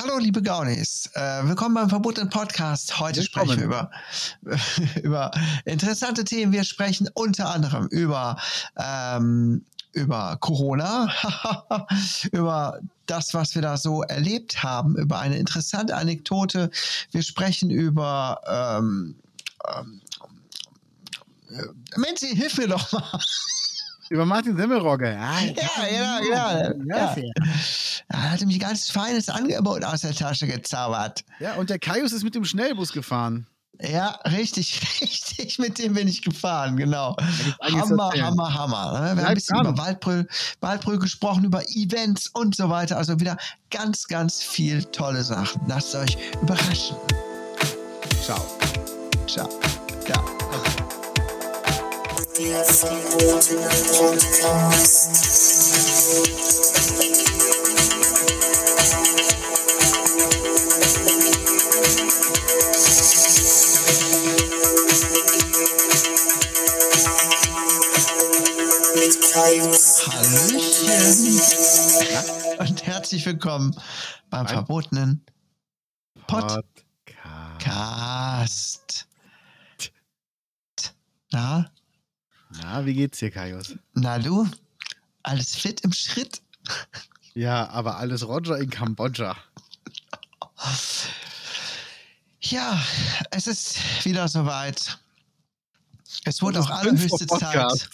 Hallo, liebe Gaunis. Äh, willkommen beim verbotenen Podcast. Heute willkommen. sprechen wir über, über interessante Themen. Wir sprechen unter anderem über, ähm, über Corona, über das, was wir da so erlebt haben, über eine interessante Anekdote. Wir sprechen über ähm, ähm, äh, Menzi, hilf mir doch mal. Über Martin Semmelrogge. Ja, ja, ja, ja. ja. ja. Er hat nämlich ein ganz feines Angebot aus der Tasche gezaubert. Ja, und der Kaius ist mit dem Schnellbus gefahren. Ja, richtig, richtig, mit dem bin ich gefahren, genau. Hammer, Hammer, Hammer. Ne? Wir haben ein bisschen über Waldbrüll, Waldbrüll gesprochen, über Events und so weiter. Also wieder ganz, ganz viel tolle Sachen. Lasst euch überraschen. Ciao. Ciao. Ja. Podcast. Hallöchen und herzlich willkommen beim verbotenen Podcast. Na? Na, wie geht's dir, Kaios? Na du, alles fit im Schritt? Ja, aber alles Roger in Kambodscha. Ja, es ist wieder soweit. Es wurde auch allerhöchste Zeit.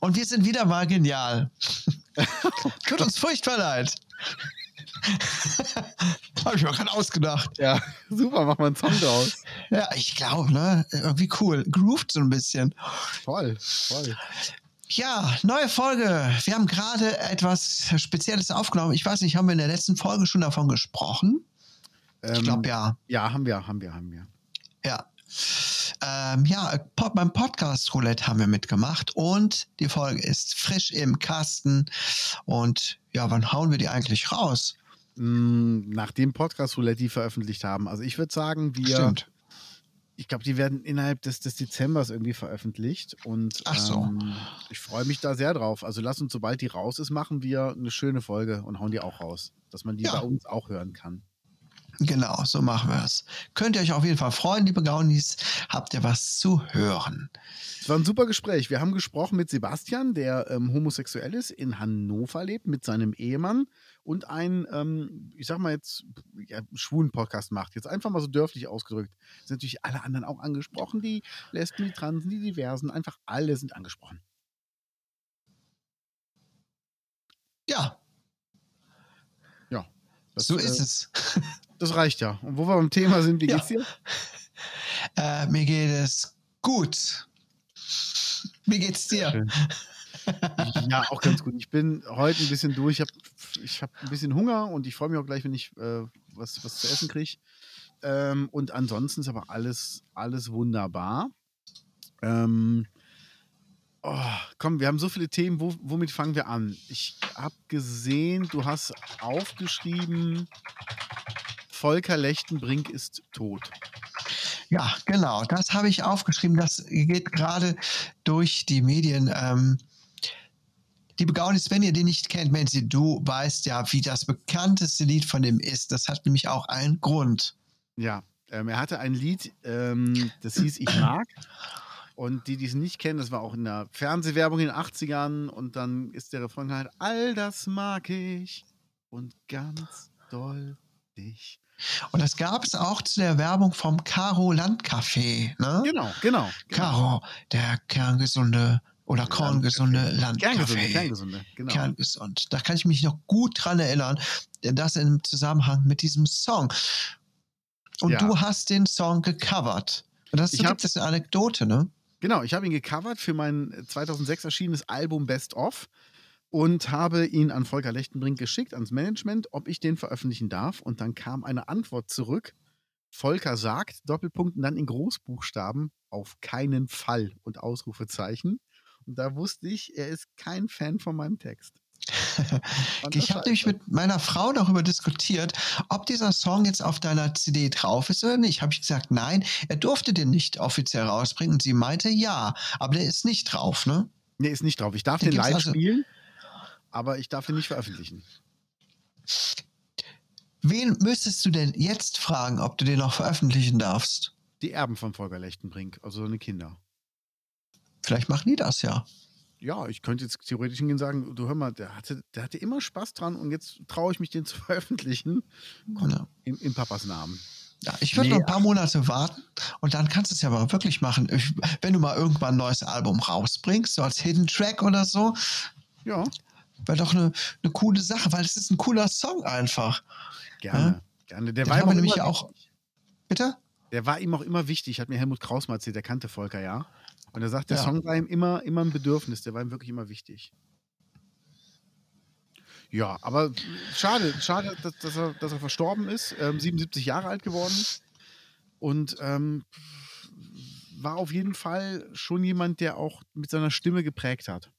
Und wir sind wieder mal genial. Tut uns furchtbar leid. Habe ich mir gerade ausgedacht. Ja, super, mach mal einen Song draus. Ja, ich glaube, ne? Irgendwie cool. Grooved so ein bisschen. Voll, voll. Ja, neue Folge. Wir haben gerade etwas Spezielles aufgenommen. Ich weiß nicht, haben wir in der letzten Folge schon davon gesprochen? Ähm, ich glaube ja. Ja, haben wir, haben wir, haben wir. Ja. Ähm, ja, beim Podcast Roulette haben wir mitgemacht und die Folge ist frisch im Kasten. Und ja, wann hauen wir die eigentlich raus? Mm, nachdem Podcast Roulette die veröffentlicht haben. Also ich würde sagen, wir. Stimmt. Ich glaube, die werden innerhalb des, des Dezembers irgendwie veröffentlicht. Und Ach so. Ähm, ich freue mich da sehr drauf. Also lass uns, sobald die raus ist, machen wir eine schöne Folge und hauen die auch raus. Dass man die ja. bei uns auch hören kann. Genau, so machen wir es. Könnt ihr euch auf jeden Fall freuen, liebe Gaunis. Habt ihr was zu hören? Es war ein super Gespräch. Wir haben gesprochen mit Sebastian, der ähm, homosexuell ist, in Hannover lebt, mit seinem Ehemann und einen, ähm, ich sag mal jetzt, ja, schwulen Podcast macht. Jetzt einfach mal so dörflich ausgedrückt. Sind natürlich alle anderen auch angesprochen, die Lesben, die Transen, die Diversen, einfach alle sind angesprochen. Ja. Ja. Das, so ist äh, es. Das reicht ja. Und wo wir beim Thema sind, wie ja. geht's dir? Äh, mir geht es gut. Wie geht's dir? ja, auch ganz gut. Ich bin heute ein bisschen durch. Ich habe ich hab ein bisschen Hunger und ich freue mich auch gleich, wenn ich äh, was, was zu essen kriege. Ähm, und ansonsten ist aber alles, alles wunderbar. Ähm, oh, komm, wir haben so viele Themen. Wo, womit fangen wir an? Ich habe gesehen, du hast aufgeschrieben, Volker Lechtenbrink ist tot. Ja, genau. Das habe ich aufgeschrieben. Das geht gerade durch die Medien. Ähm, liebe Gaunis, wenn ihr den nicht kennt, Menzi, du weißt ja, wie das bekannteste Lied von dem ist. Das hat nämlich auch einen Grund. Ja, ähm, er hatte ein Lied, ähm, das hieß Ich mag. Und die, die es nicht kennen, das war auch in der Fernsehwerbung in den 80ern. Und dann ist der Refrain halt, all das mag ich und ganz doll dich. Und das gab es auch zu der Werbung vom Caro Landcafé. Ne? Genau, genau, genau. Caro, der kerngesunde oder korngesunde Landcafé. Kerngesunde, genau. Kerngesund. Da kann ich mich noch gut dran erinnern, denn das im Zusammenhang mit diesem Song. Und ja. du hast den Song gecovert. Und das so gibt es eine Anekdote, ne? Genau, ich habe ihn gecovert für mein 2006 erschienenes Album Best Of und habe ihn an Volker Lechtenbrink geschickt, ans Management, ob ich den veröffentlichen darf. Und dann kam eine Antwort zurück. Volker sagt, Doppelpunkt, und dann in Großbuchstaben, auf keinen Fall und Ausrufezeichen. Und da wusste ich, er ist kein Fan von meinem Text. ich habe nämlich mit meiner Frau darüber diskutiert, ob dieser Song jetzt auf deiner CD drauf ist oder nicht. Habe ich gesagt, nein, er durfte den nicht offiziell rausbringen. Und sie meinte, ja, aber der ist nicht drauf, ne? Nee, ist nicht drauf. Ich darf den, den live also spielen aber ich darf ihn nicht veröffentlichen. Wen müsstest du denn jetzt fragen, ob du den noch veröffentlichen darfst? Die Erben von Volker Lechtenbrink, also seine Kinder. Vielleicht machen die das ja. Ja, ich könnte jetzt theoretisch hingehen und sagen, du hör mal, der hatte, der hatte immer Spaß dran und jetzt traue ich mich, den zu veröffentlichen. Ja. In, in Papas Namen. Ja, ich würde Nee, noch ein paar Monate warten und dann kannst du es ja aber wirklich machen. Ich, wenn du mal irgendwann ein neues Album rausbringst, so als Hidden Track oder so, Ja, wäre doch eine, eine coole Sache, weil es ist ein cooler Song einfach. gerne. Gerne. Der Den war, auch nämlich immer auch- wichtig. Bitte? der war ihm auch immer wichtig, hat mir Helmut Kraus mal erzählt, der kannte Volker ja. Und er sagt, der Ja. Song war ihm immer, immer ein Bedürfnis, der war ihm wirklich immer wichtig. Ja, aber schade, schade, dass, dass, er, dass er verstorben ist, ähm, 77 Jahre alt geworden. Und ähm, war auf jeden Fall schon jemand, der auch mit seiner Stimme geprägt hat.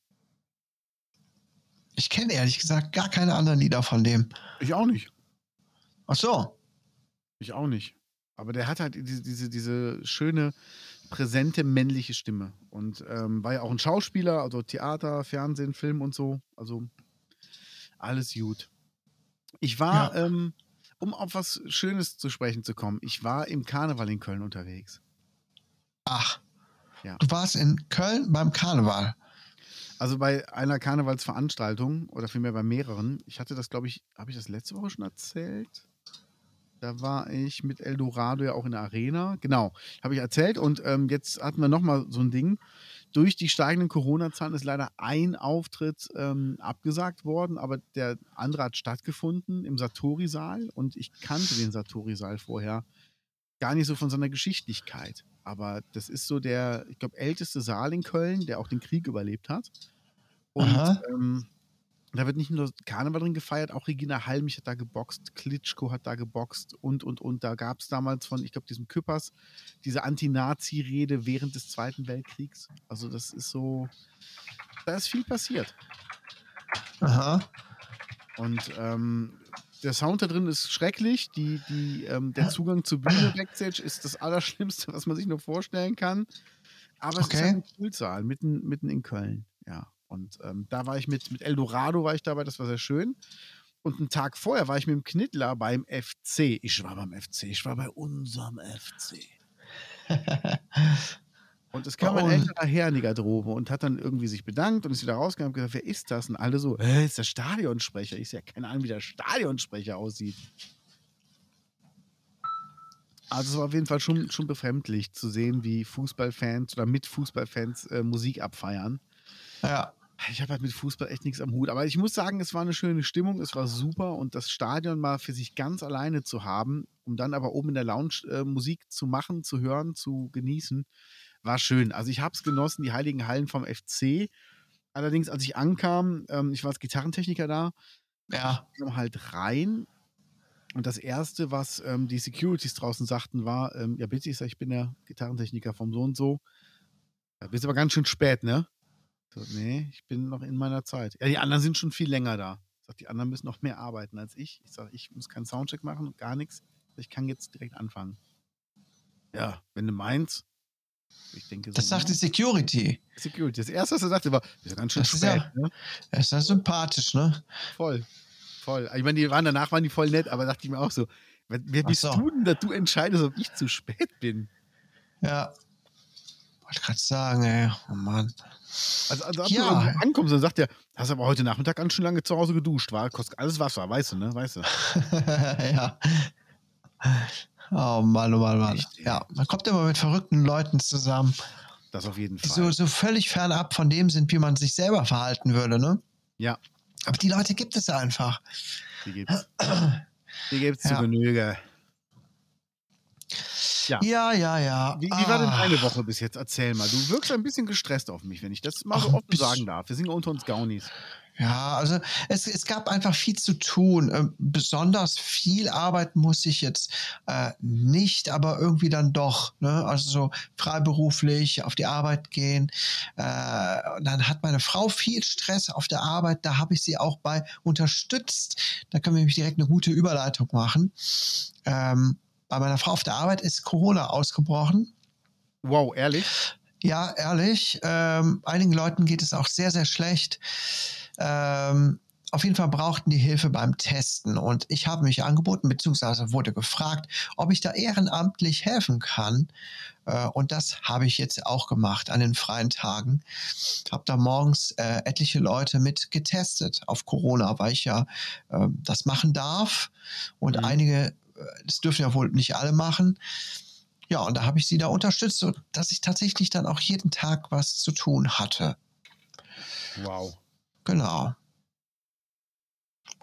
Ich kenne ehrlich gesagt gar keine anderen Lieder von dem. Ich auch nicht. Ach so. Ich auch nicht. Aber der hat halt diese, diese, diese schöne, präsente männliche Stimme. Und ähm, war ja auch ein Schauspieler, also Theater, Fernsehen, Film und so. Also alles gut. Ich war, ähm, um auf was Schönes zu sprechen zu kommen, ich war im Karneval in Köln unterwegs. Ach. Ja. Du warst in Köln beim Karneval. Also bei einer Karnevalsveranstaltung oder vielmehr bei mehreren. Ich hatte das, glaube ich, habe ich das letzte Woche schon erzählt? Da war ich mit Eldorado ja auch in der Arena. Genau, habe ich erzählt. Und ähm, jetzt hatten wir nochmal so ein Ding. Durch die steigenden Corona-Zahlen ist leider ein Auftritt ähm, abgesagt worden, aber der andere hat stattgefunden im Satori-Saal. Und ich kannte den Satori-Saal vorher gar nicht so von seiner Geschichtlichkeit. Aber das ist so der, ich glaube, älteste Saal in Köln, der auch den Krieg überlebt hat. Und ähm, da wird nicht nur Karneval drin gefeiert, auch Regina Halmich hat da geboxt, Klitschko hat da geboxt und, und, und. Da gab es damals von, ich glaube, diesem Küppers diese Anti-Nazi-Rede während des Zweiten Weltkriegs. Also das ist so, da ist viel passiert. Aha. Und ähm, der Sound da drin ist schrecklich. Die, die, ähm, der Zugang zur Bühne Backstage ist das Allerschlimmste, was man sich nur vorstellen kann. Aber es ist Okay. halt ein Kultsaal mitten, mitten in Köln. Ja. Und ähm, da war ich mit, mit Eldorado war ich dabei, das war sehr schön. Und einen Tag vorher war ich mit dem Knittler beim FC. Ich war beim FC, ich war bei unserem FC. Und es kam Bei ein älterer Herr in die Garderobe und hat dann irgendwie sich bedankt und ist wieder rausgegangen und gesagt, wer ist das? Und alle so, äh, ist der Stadionsprecher. Ich sehe ja keine Ahnung, wie der Stadionsprecher aussieht. Also es war auf jeden Fall schon, schon befremdlich zu sehen, wie Fußballfans oder mit Fußballfans äh, Musik abfeiern. Ja. Ich habe halt mit Fußball echt nichts am Hut. Aber ich muss sagen, es war eine schöne Stimmung, es war super und das Stadion mal für sich ganz alleine zu haben, um dann aber oben in der Lounge äh, Musik zu machen, zu hören, zu genießen, war schön. Also ich habe es genossen, die heiligen Hallen vom FC. Allerdings, als ich ankam, ähm, ich war als Gitarrentechniker da, Ja. kam halt rein. Und das Erste, was ähm, die Securities draußen sagten, war, ähm, ja bitte, ich sag, ich bin der Gitarrentechniker vom so und so. Ja, bist aber ganz schön spät, ne? So, nee, ich bin noch in meiner Zeit. Ja, die anderen sind schon viel länger da. Ich sag, die anderen müssen noch mehr arbeiten als ich. Ich sage, ich muss keinen Soundcheck machen und gar nichts. Ich kann jetzt direkt anfangen. Ja, wenn du meinst. Ich denke so. Das sagt die ne? Security. Security. Das erste, was er sagte, war, das ist ganz schön Das ist spät. ja- ne? Das ist ja sympathisch, ne? Voll. Voll. Ich meine, die waren danach waren die voll nett, aber dachte ich mir auch so, wer, wer bist so. du denn, dass du entscheidest, ob ich zu spät bin? Ja. Wollte gerade sagen, ey. Oh Mann. Also, also ob Ja. du ankommst, dann sagt er, hast aber heute Nachmittag ganz schön lange zu Hause geduscht, war, kostet alles Wasser, weißt du, ne? Weißt du. ja. Oh Mann, oh Mann, Mann. Echt, ey. Ja, man kommt immer mit verrückten Leuten zusammen, Das auf jeden die Fall. so, so völlig fernab von dem sind, wie man sich selber verhalten würde, ne? Ja. Aber die Leute gibt es einfach. Die gibt's. Die gibt's Ja. zu Genüge. Ja. Ja, ja, ja. Wie, wie war denn Ah. deine Woche bis jetzt? Erzähl mal. Du wirkst ein bisschen gestresst auf mich, wenn ich das mal Ach, so offen sagen darf. Wir sind ja unter uns Gaunis. Ja, also es, es gab einfach viel zu tun. Ähm, besonders viel arbeiten musste ich jetzt äh, nicht, aber irgendwie dann doch. Ne? Also so freiberuflich auf die Arbeit gehen. Äh, und dann hat meine Frau viel Stress auf der Arbeit. Da habe ich sie auch bei unterstützt. Da können wir nämlich direkt eine gute Überleitung machen. Ähm, bei meiner Frau auf der Arbeit ist Corona ausgebrochen. Wow, ehrlich? Ja, ehrlich. Ähm, einigen Leuten geht es auch sehr, sehr schlecht. Ähm, auf jeden Fall brauchten die Hilfe beim Testen und ich habe mich angeboten, beziehungsweise wurde gefragt, ob ich da ehrenamtlich helfen kann. Äh, und das habe ich jetzt auch gemacht an den freien Tagen. Habe da morgens äh, etliche Leute mit getestet auf Corona, weil ich ja äh, das machen darf und mhm. einige, das dürfen ja wohl nicht alle machen. Ja, und da habe ich sie da unterstützt, sodass ich tatsächlich dann auch jeden Tag was zu tun hatte. Wow. Genau.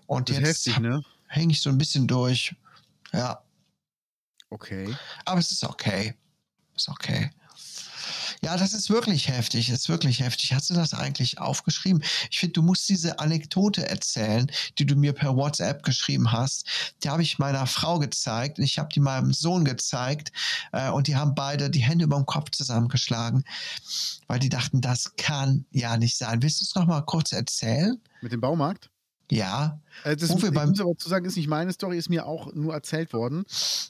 Und Das jetzt heftig, ne? hänge ich so ein bisschen durch. Ja, Okay. aber es ist okay. Ist okay. Ja, das ist wirklich heftig. Ist wirklich heftig. Hast du das eigentlich aufgeschrieben? Ich finde, du musst diese Anekdote erzählen, die du mir per WhatsApp geschrieben hast. Die habe ich meiner Frau gezeigt. Ich habe die meinem Sohn gezeigt. Äh, und die haben beide die Hände über dem Kopf zusammengeschlagen, weil die dachten, das kann ja nicht sein. Willst du es noch mal kurz erzählen? Mit dem Baumarkt? Ja. Äh, das wir beim- muss aber zu sagen, ist nicht meine Story, ist mir auch nur erzählt worden.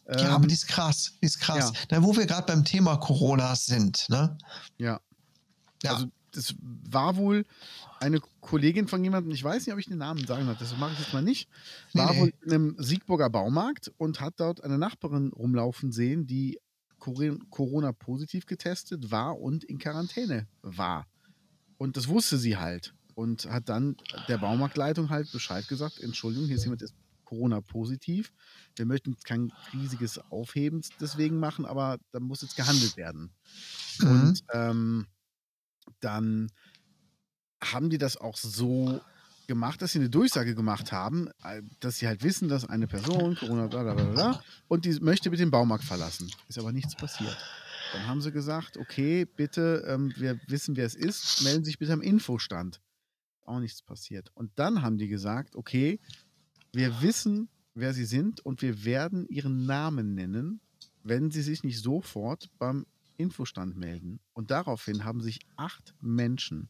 ja, Ähm, aber die ist krass. Die ist krass. Na, wo wir gerade beim Thema Corona sind, ne? ja. Ja. Also das war wohl eine Kollegin von jemandem, ich weiß nicht, ob ich den Namen sagen darf, das mache ich jetzt mal nicht, war nee. wohl in einem Siegburger Baumarkt und hat dort eine Nachbarin rumlaufen sehen, die Corona-positiv getestet war und in Quarantäne war. Und das wusste sie halt und hat dann der Baumarktleitung halt Bescheid gesagt, Entschuldigung, hier ist jemand, ist Corona-positiv. Wir möchten kein riesiges Aufheben deswegen machen, aber da muss jetzt gehandelt werden. Mhm. Und ähm, dann haben die das auch so gemacht, dass sie eine Durchsage gemacht haben, äh, dass sie halt wissen, dass eine Person Corona bla bla bla bla und die möchte mit den Baumarkt verlassen. Ist aber nichts passiert. Dann haben sie gesagt, okay, bitte, ähm, wir wissen, wer es ist, melden sich bitte am Infostand. Auch nichts passiert. Und dann haben die gesagt, okay, wir wissen, wer sie sind und wir werden ihren Namen nennen, wenn sie sich nicht sofort beim Infostand melden. Und daraufhin haben sich acht Menschen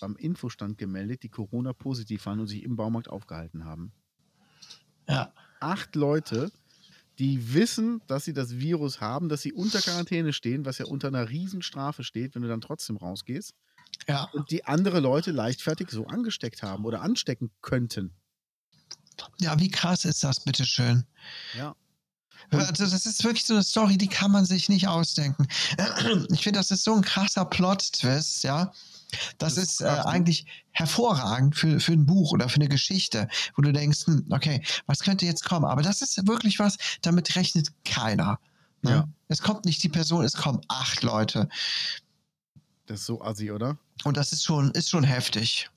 beim Infostand gemeldet, die Corona-positiv waren und sich im Baumarkt aufgehalten haben. Ja. Acht Leute, die wissen, dass sie das Virus haben, dass sie unter Quarantäne stehen, was ja unter einer Riesenstrafe steht, wenn du dann trotzdem rausgehst. Ja. Und die andere Leute leichtfertig so angesteckt haben oder anstecken könnten. Ja, wie krass ist das, bitteschön? Ja. Also das ist wirklich so eine Story, die kann man sich nicht ausdenken. Ich finde, das ist so ein krasser Plot-Twist, ja. Das, Das ist äh, ne? eigentlich hervorragend für, für ein Buch oder für eine Geschichte, wo du denkst, hm, okay, was könnte jetzt kommen? Aber das ist wirklich was, damit rechnet keiner. Ne? Ja. Es kommt nicht die Person, es kommen acht Leute. Das ist so assi, oder? Und das ist schon, ist schon heftig.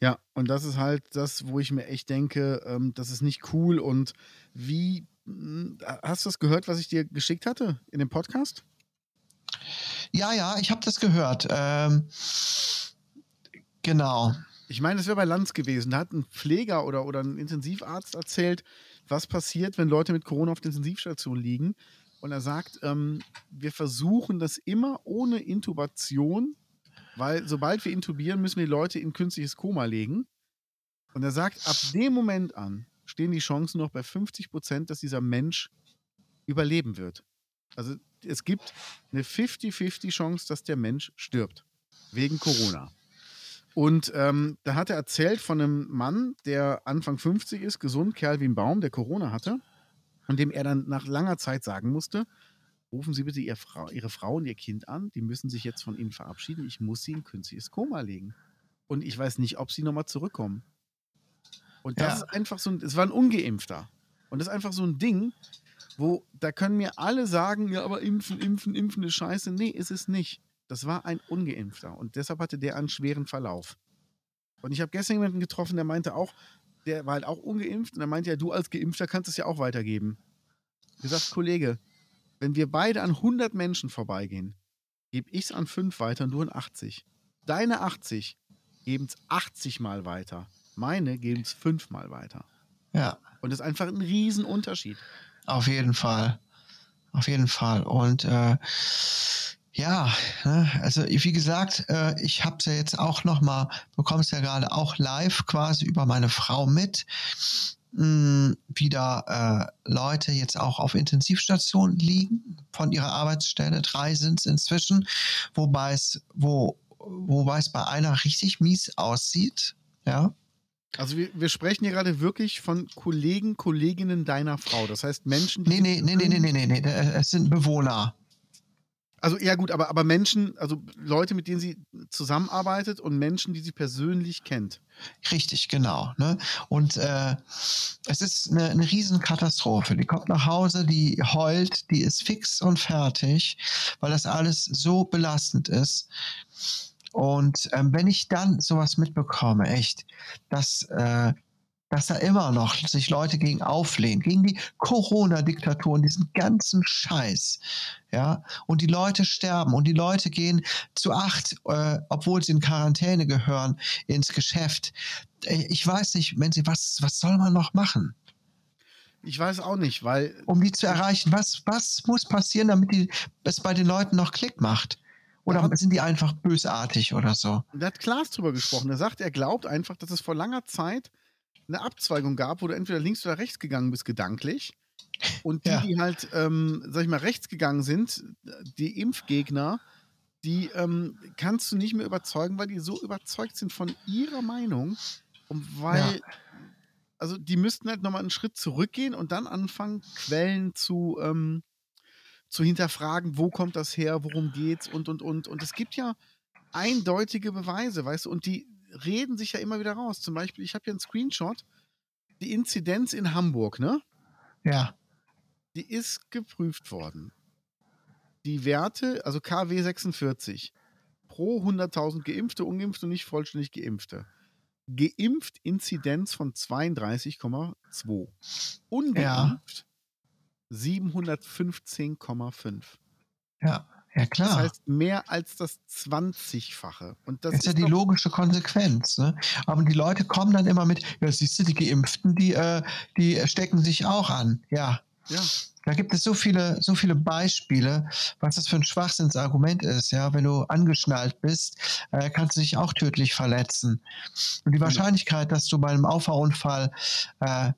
Ja, und das ist halt das, wo ich mir echt denke, ähm, das ist nicht cool. Und wie, mh, hast du das gehört, was ich dir geschickt hatte in dem Podcast? Ja, ja, ich habe das gehört. Ähm, genau. Ich meine, es wäre bei Lanz gewesen. Da hat ein Pfleger oder, oder ein Intensivarzt erzählt, was passiert, wenn Leute mit Corona auf der Intensivstation liegen. Und er sagt, ähm, wir versuchen das immer ohne Intubation, weil sobald wir intubieren, müssen wir die Leute in künstliches Koma legen. Und er sagt, ab dem Moment an stehen die Chancen noch bei 50 Prozent, dass dieser Mensch überleben wird. Also es gibt eine 50-50 Chance, dass der Mensch stirbt. Wegen Corona. Und ähm, da hat er erzählt von einem Mann, der Anfang 50 ist, gesund, Kerl wie ein Baum, der Corona hatte. Und dem er dann nach langer Zeit sagen musste, rufen Sie bitte Ihr Frau, Ihre Frau und Ihr Kind an, die müssen sich jetzt von Ihnen verabschieden. Ich muss sie in künstliches Koma legen. Und ich weiß nicht, ob sie nochmal zurückkommen. Und das Ja. ist einfach so ein, es war ein Ungeimpfter. Und das ist einfach so ein Ding, wo, da können mir alle sagen, ja, aber impfen, impfen, impfen ist scheiße. Nee, ist es nicht. Das war ein Ungeimpfter. Und deshalb hatte der einen schweren Verlauf. Und ich habe gestern jemanden getroffen, der meinte auch, der war halt auch ungeimpft. Und er meinte ja, du als Geimpfter kannst es ja auch weitergeben. Gesagt, Kollege, wenn wir beide an 100 Menschen vorbeigehen, gebe ich es an 5 weiter und du an 80. Deine 80 geben es 80 Mal weiter. Meine geben es 5 Mal weiter. Ja. Und das ist einfach ein Riesenunterschied. Auf jeden Fall. Auf jeden Fall. Und äh, ja, ne, also wie gesagt, äh, ich habe es ja jetzt auch noch mal, bekommst ja gerade auch live quasi über meine Frau mit, mh, wie da äh, Leute jetzt auch auf Intensivstationen liegen von ihrer Arbeitsstelle. Drei sind es inzwischen, wobei es, wo, wobei es bei einer richtig mies aussieht. Ja. Also wir, wir sprechen hier gerade wirklich von Kollegen, Kolleginnen deiner Frau. Das heißt Menschen, die. Nee, nee, nee, nee, nee, nee, nee, nee. Es sind Bewohner. Also ja gut, aber, aber Menschen, also Leute, mit denen sie zusammenarbeitet und Menschen, die sie persönlich kennt. Richtig, genau. Ne? Und äh, es ist eine, eine Riesenkatastrophe. Die kommt nach Hause, die heult, die ist fix und fertig, weil das alles so belastend ist. Und ähm, wenn ich dann sowas mitbekomme, echt, dass äh, dass da immer noch sich Leute gegen auflehnen, gegen die Corona-Diktatur und diesen ganzen Scheiß. Ja, und die Leute sterben und die Leute gehen zu acht, äh, obwohl sie in Quarantäne gehören, ins Geschäft. Äh, ich weiß nicht, wenn sie, was, was soll man noch machen? Ich weiß auch nicht, weil. Um die zu erreichen, was, was muss passieren, damit die, es bei den Leuten noch Klick macht? Oder hat, sind die einfach bösartig oder so? Da hat Klaas drüber gesprochen. Er sagt, er glaubt einfach, dass es vor langer Zeit eine Abzweigung gab, wo du entweder links oder rechts gegangen bist, gedanklich. Und die, ja. die halt, ähm, sag ich mal, rechts gegangen sind, die Impfgegner, die ähm, kannst du nicht mehr überzeugen, weil die so überzeugt sind von ihrer Meinung. Und weil, ja. also die müssten halt nochmal einen Schritt zurückgehen und dann anfangen, Quellen zu, ähm, zu hinterfragen, wo kommt das her, worum geht's und und und. Und es gibt ja eindeutige Beweise, weißt du, und die, reden sich ja immer wieder raus. Zum Beispiel, ich habe hier einen Screenshot, die Inzidenz in Hamburg, ne? Ja. Die ist geprüft worden. Die Werte, also KW 46, pro 100.000 Geimpfte, Ungeimpfte und nicht vollständig Geimpfte. Geimpft Inzidenz von 32,2. Ungeimpft ja. 715,5. Ja. Ja, klar. Das heißt mehr als das 20-fache. Und das, das ist ja die logische Konsequenz. Ne? Aber die Leute kommen dann immer mit, ja, siehst du, die Geimpften, die, äh, die stecken sich auch an. Ja. Ja. Da gibt es so viele, so viele Beispiele, was das für ein Schwachsinnsargument ist. Ja, wenn du angeschnallt bist, äh, kannst du dich auch tödlich verletzen. Und die Wahrscheinlichkeit, dass du bei einem Auffahrunfall äh,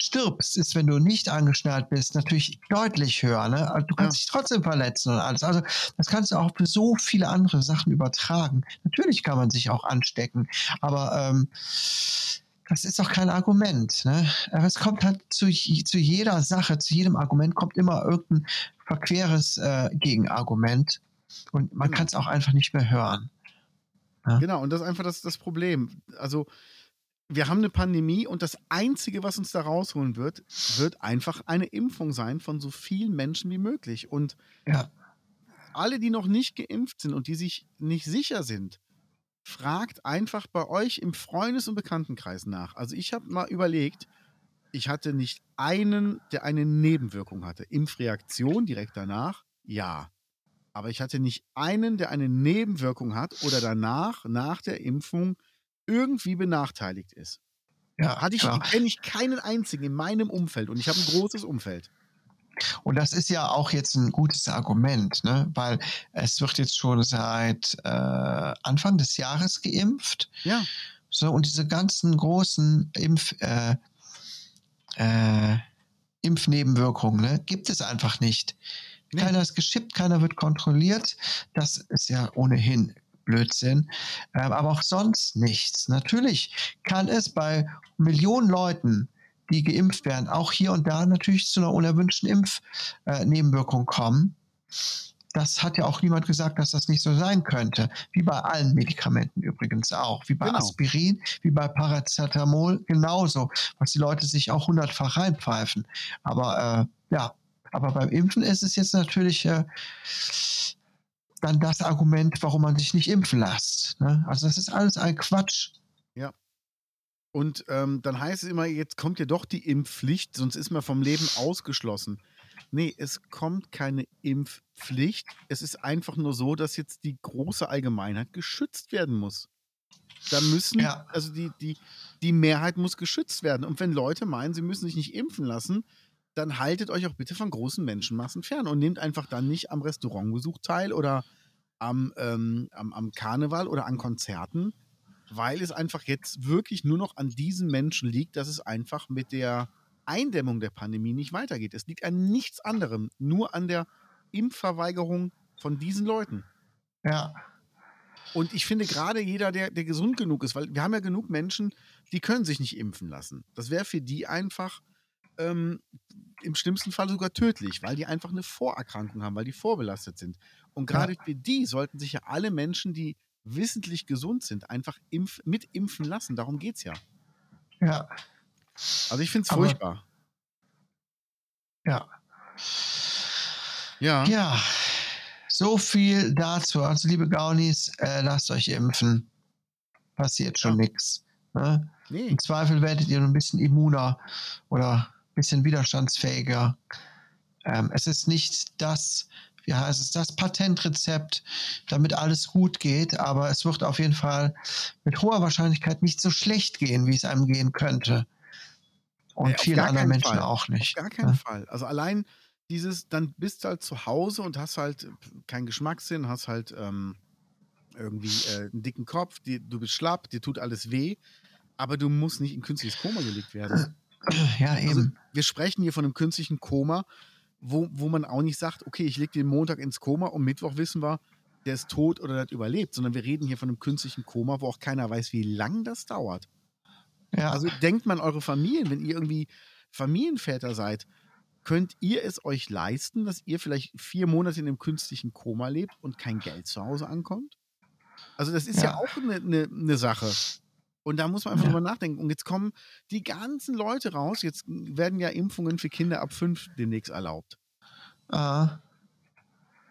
stirbst, ist, wenn du nicht angeschnallt bist, natürlich deutlich höher. Ne? Also du kannst ja. dich trotzdem verletzen und alles. Also das kannst du auch für so viele andere Sachen übertragen. Natürlich kann man sich auch anstecken, aber ähm, das ist doch kein Argument. Ne? Aber es kommt halt zu, zu jeder Sache, zu jedem Argument kommt immer irgendein verqueres äh, Gegenargument und man genau. kann es auch einfach nicht mehr hören. Ja? Genau, und das ist einfach das, das Problem. Also wir haben eine Pandemie und das Einzige, was uns da rausholen wird, wird einfach eine Impfung sein von so vielen Menschen wie möglich. Und ja. alle, die noch nicht geimpft sind und die sich nicht sicher sind, fragt einfach bei euch im Freundes- und Bekanntenkreis nach. Also ich habe mal überlegt, ich hatte nicht einen, der eine Nebenwirkung hatte. Impfreaktion direkt danach, ja. Aber ich hatte nicht einen, der eine Nebenwirkung hat oder danach, nach der Impfung, irgendwie benachteiligt ist. Ja, Hatte ich, kenne ich keinen einzigen in meinem Umfeld und ich habe ein großes Umfeld. Und das ist ja auch jetzt ein gutes Argument, ne? weil es wird jetzt schon seit äh, Anfang des Jahres geimpft. Ja. So, und diese ganzen großen Impf, äh, äh, Impfnebenwirkungen ne, gibt es einfach nicht. Nee. Keiner ist geschippt, keiner wird kontrolliert. Das ist ja ohnehin Blödsinn, ähm, aber auch sonst nichts. Natürlich kann es bei Millionen Leuten, die geimpft werden, auch hier und da natürlich zu einer unerwünschten Impfnebenwirkung äh, kommen. Das hat ja auch niemand gesagt, dass das nicht so sein könnte. Wie bei allen Medikamenten übrigens auch. Wie bei genau. Aspirin, wie bei Paracetamol genauso, was die Leute sich auch hundertfach reinpfeifen. Aber äh, ja, aber beim Impfen ist es jetzt natürlich äh, dann das Argument, warum man sich nicht impfen lässt. Ne? Also das ist alles ein Quatsch. Ja. Und ähm, dann heißt es immer, jetzt kommt ja doch die Impfpflicht, sonst ist man vom Leben ausgeschlossen. Nee, es kommt keine Impfpflicht. Es ist einfach nur so, dass jetzt die große Allgemeinheit geschützt werden muss. Da müssen, ja. also die, die, die Mehrheit muss geschützt werden. Und wenn Leute meinen, sie müssen sich nicht impfen lassen, dann haltet euch auch bitte von großen Menschenmassen fern und nehmt einfach dann nicht am Restaurantbesuch teil oder am, ähm, am, am Karneval oder an Konzerten, weil es einfach jetzt wirklich nur noch an diesen Menschen liegt, dass es einfach mit der Eindämmung der Pandemie nicht weitergeht. Es liegt an nichts anderem, nur an der Impfverweigerung von diesen Leuten. Ja. Und ich finde gerade jeder, der, der gesund genug ist, weil wir haben ja genug Menschen, die können sich nicht impfen lassen. Das wäre für die einfach ähm, im schlimmsten Fall sogar tödlich, weil die einfach eine Vorerkrankung haben, weil die vorbelastet sind. Und gerade ja. für die sollten sich ja alle Menschen, die wissentlich gesund sind, einfach impf mitimpfen lassen. Darum geht es ja. Ja. Also ich finde es furchtbar. Ja. Ja. Ja. So viel dazu. Also, liebe Gaunis, äh, lasst euch impfen. Passiert schon ja. nichts. Ne? Nee. Im Zweifel werdet ihr ein bisschen immuner oder bisschen widerstandsfähiger. Ähm, es ist nicht das, heißt es, das Patentrezept, damit alles gut geht, aber es wird auf jeden Fall mit hoher Wahrscheinlichkeit nicht so schlecht gehen, wie es einem gehen könnte. Und nee, vielen anderen Menschen Fall. auch nicht. Auf gar keinen ja? Fall. Also allein dieses, dann bist du halt zu Hause und hast halt keinen Geschmackssinn, hast halt ähm, irgendwie äh, einen dicken Kopf, die, du bist schlapp, dir tut alles weh, aber du musst nicht in künstliches Koma gelegt werden. Ja, also, eben. Also, wir sprechen hier von einem künstlichen Koma, wo, wo man auch nicht sagt, okay, ich lege den Montag ins Koma und Mittwoch wissen wir, der ist tot oder der hat überlebt, sondern wir reden hier von einem künstlichen Koma, wo auch keiner weiß, wie lang das dauert. Ja. Also denkt man eure Familien, wenn ihr irgendwie Familienväter seid, könnt ihr es euch leisten, dass ihr vielleicht vier Monate in einem künstlichen Koma lebt und kein Geld zu Hause ankommt? Also das ist ja, ja auch eine, eine, eine Sache. Und da muss man einfach ja. drüber nachdenken. Und jetzt kommen die ganzen Leute raus. Jetzt werden ja Impfungen für Kinder ab fünf demnächst erlaubt. Ah.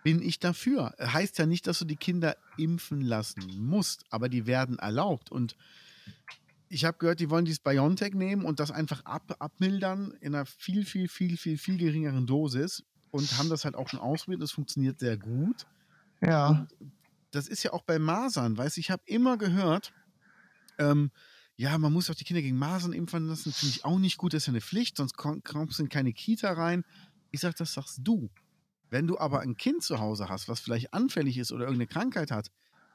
Bin ich dafür. Heißt ja nicht, dass du die Kinder impfen lassen musst, aber die werden erlaubt. Und ich habe gehört, die wollen dieses BioNTech nehmen und das einfach ab, abmildern in einer viel, viel, viel, viel, viel geringeren Dosis und haben das halt auch schon ausprobiert. Das funktioniert sehr gut. Ja. Und das ist ja auch bei Masern, weißt du, ich habe immer gehört, ähm, ja, man muss doch die Kinder gegen Masern impfen lassen, finde ich auch nicht gut, das ist ja eine Pflicht, sonst kommst du in keine Kita rein. Ich sage, das sagst du. Wenn du aber ein Kind zu Hause hast, was vielleicht anfällig ist oder irgendeine Krankheit hat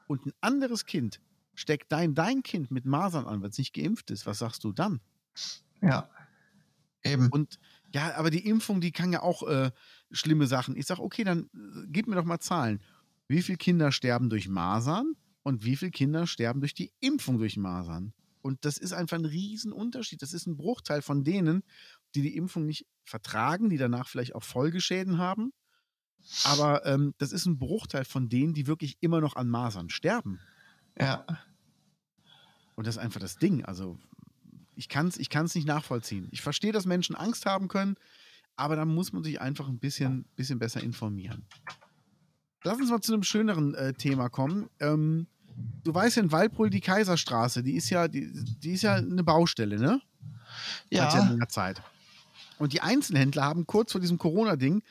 und ein anderes Kind steckt dein, dein Kind mit Masern an, wenn es nicht geimpft ist, was sagst du dann? Ja, eben. Und ja, aber die Impfung, die kann ja auch äh, schlimme Sachen. Ich sage, okay, dann äh, gib mir doch mal Zahlen. Wie viele Kinder sterben durch Masern und wie viele Kinder sterben durch die Impfung durch Masern? Und das ist einfach ein Riesenunterschied. Das ist ein Bruchteil von denen, die die Impfung nicht vertragen, die danach vielleicht auch Folgeschäden haben. Aber ähm, das ist ein Bruchteil von denen, die wirklich immer noch an Masern sterben. Ja. Und das ist einfach das Ding. Also, ich kann es ich kann's nicht nachvollziehen. Ich verstehe, dass Menschen Angst haben können, aber da muss man sich einfach ein bisschen, bisschen besser informieren. Lass uns mal zu einem schöneren äh, Thema kommen. Ähm, du weißt ja in Waldbrüll die Kaiserstraße, die ist ja, die, die ist ja eine Baustelle, ne? Ja. Seit langer Zeit. Und die Einzelhändler haben kurz vor diesem Corona-Ding,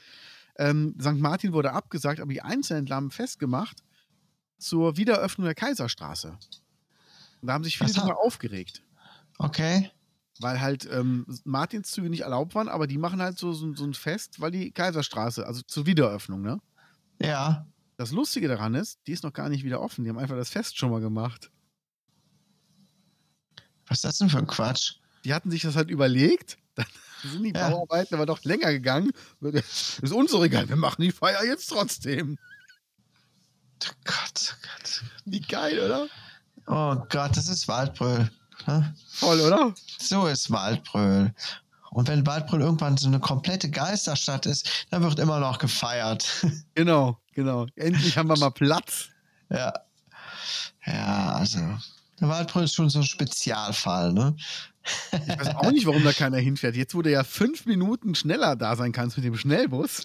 ähm, St. Martin wurde abgesagt, aber die Einzelhändler haben festgemacht, zur Wiedereröffnung der Kaiserstraße. Und da haben sich viele drüber aufgeregt. Okay. Weil halt ähm, Martinszüge nicht erlaubt waren, aber die machen halt so, so, so, ein Fest, weil die Kaiserstraße, also zur Wiedereröffnung, ne? Ja. Das Lustige daran ist, die ist noch gar nicht wieder offen. Die haben einfach das Fest schon mal gemacht. Was ist das denn für ein Quatsch? Die hatten sich das halt überlegt. Dann sind die ja. Bauarbeiten aber doch länger gegangen. Das ist uns so egal, wir machen die Feier jetzt trotzdem. Oh Gott, oh Gott. Wie geil, oder? Oh Gott, das ist Waldbröl. Ne? Voll, oder? So ist Waldbröl. Und wenn Waldbröl irgendwann so eine komplette Geisterstadt ist, dann wird immer noch gefeiert. Genau, genau. Endlich haben wir mal Platz. Ja. Ja, also. Der Waldbröl ist schon so ein Spezialfall, ne? Ich weiß auch nicht, warum da keiner hinfährt. Jetzt, wo du ja fünf Minuten schneller da sein kannst mit dem Schnellbus.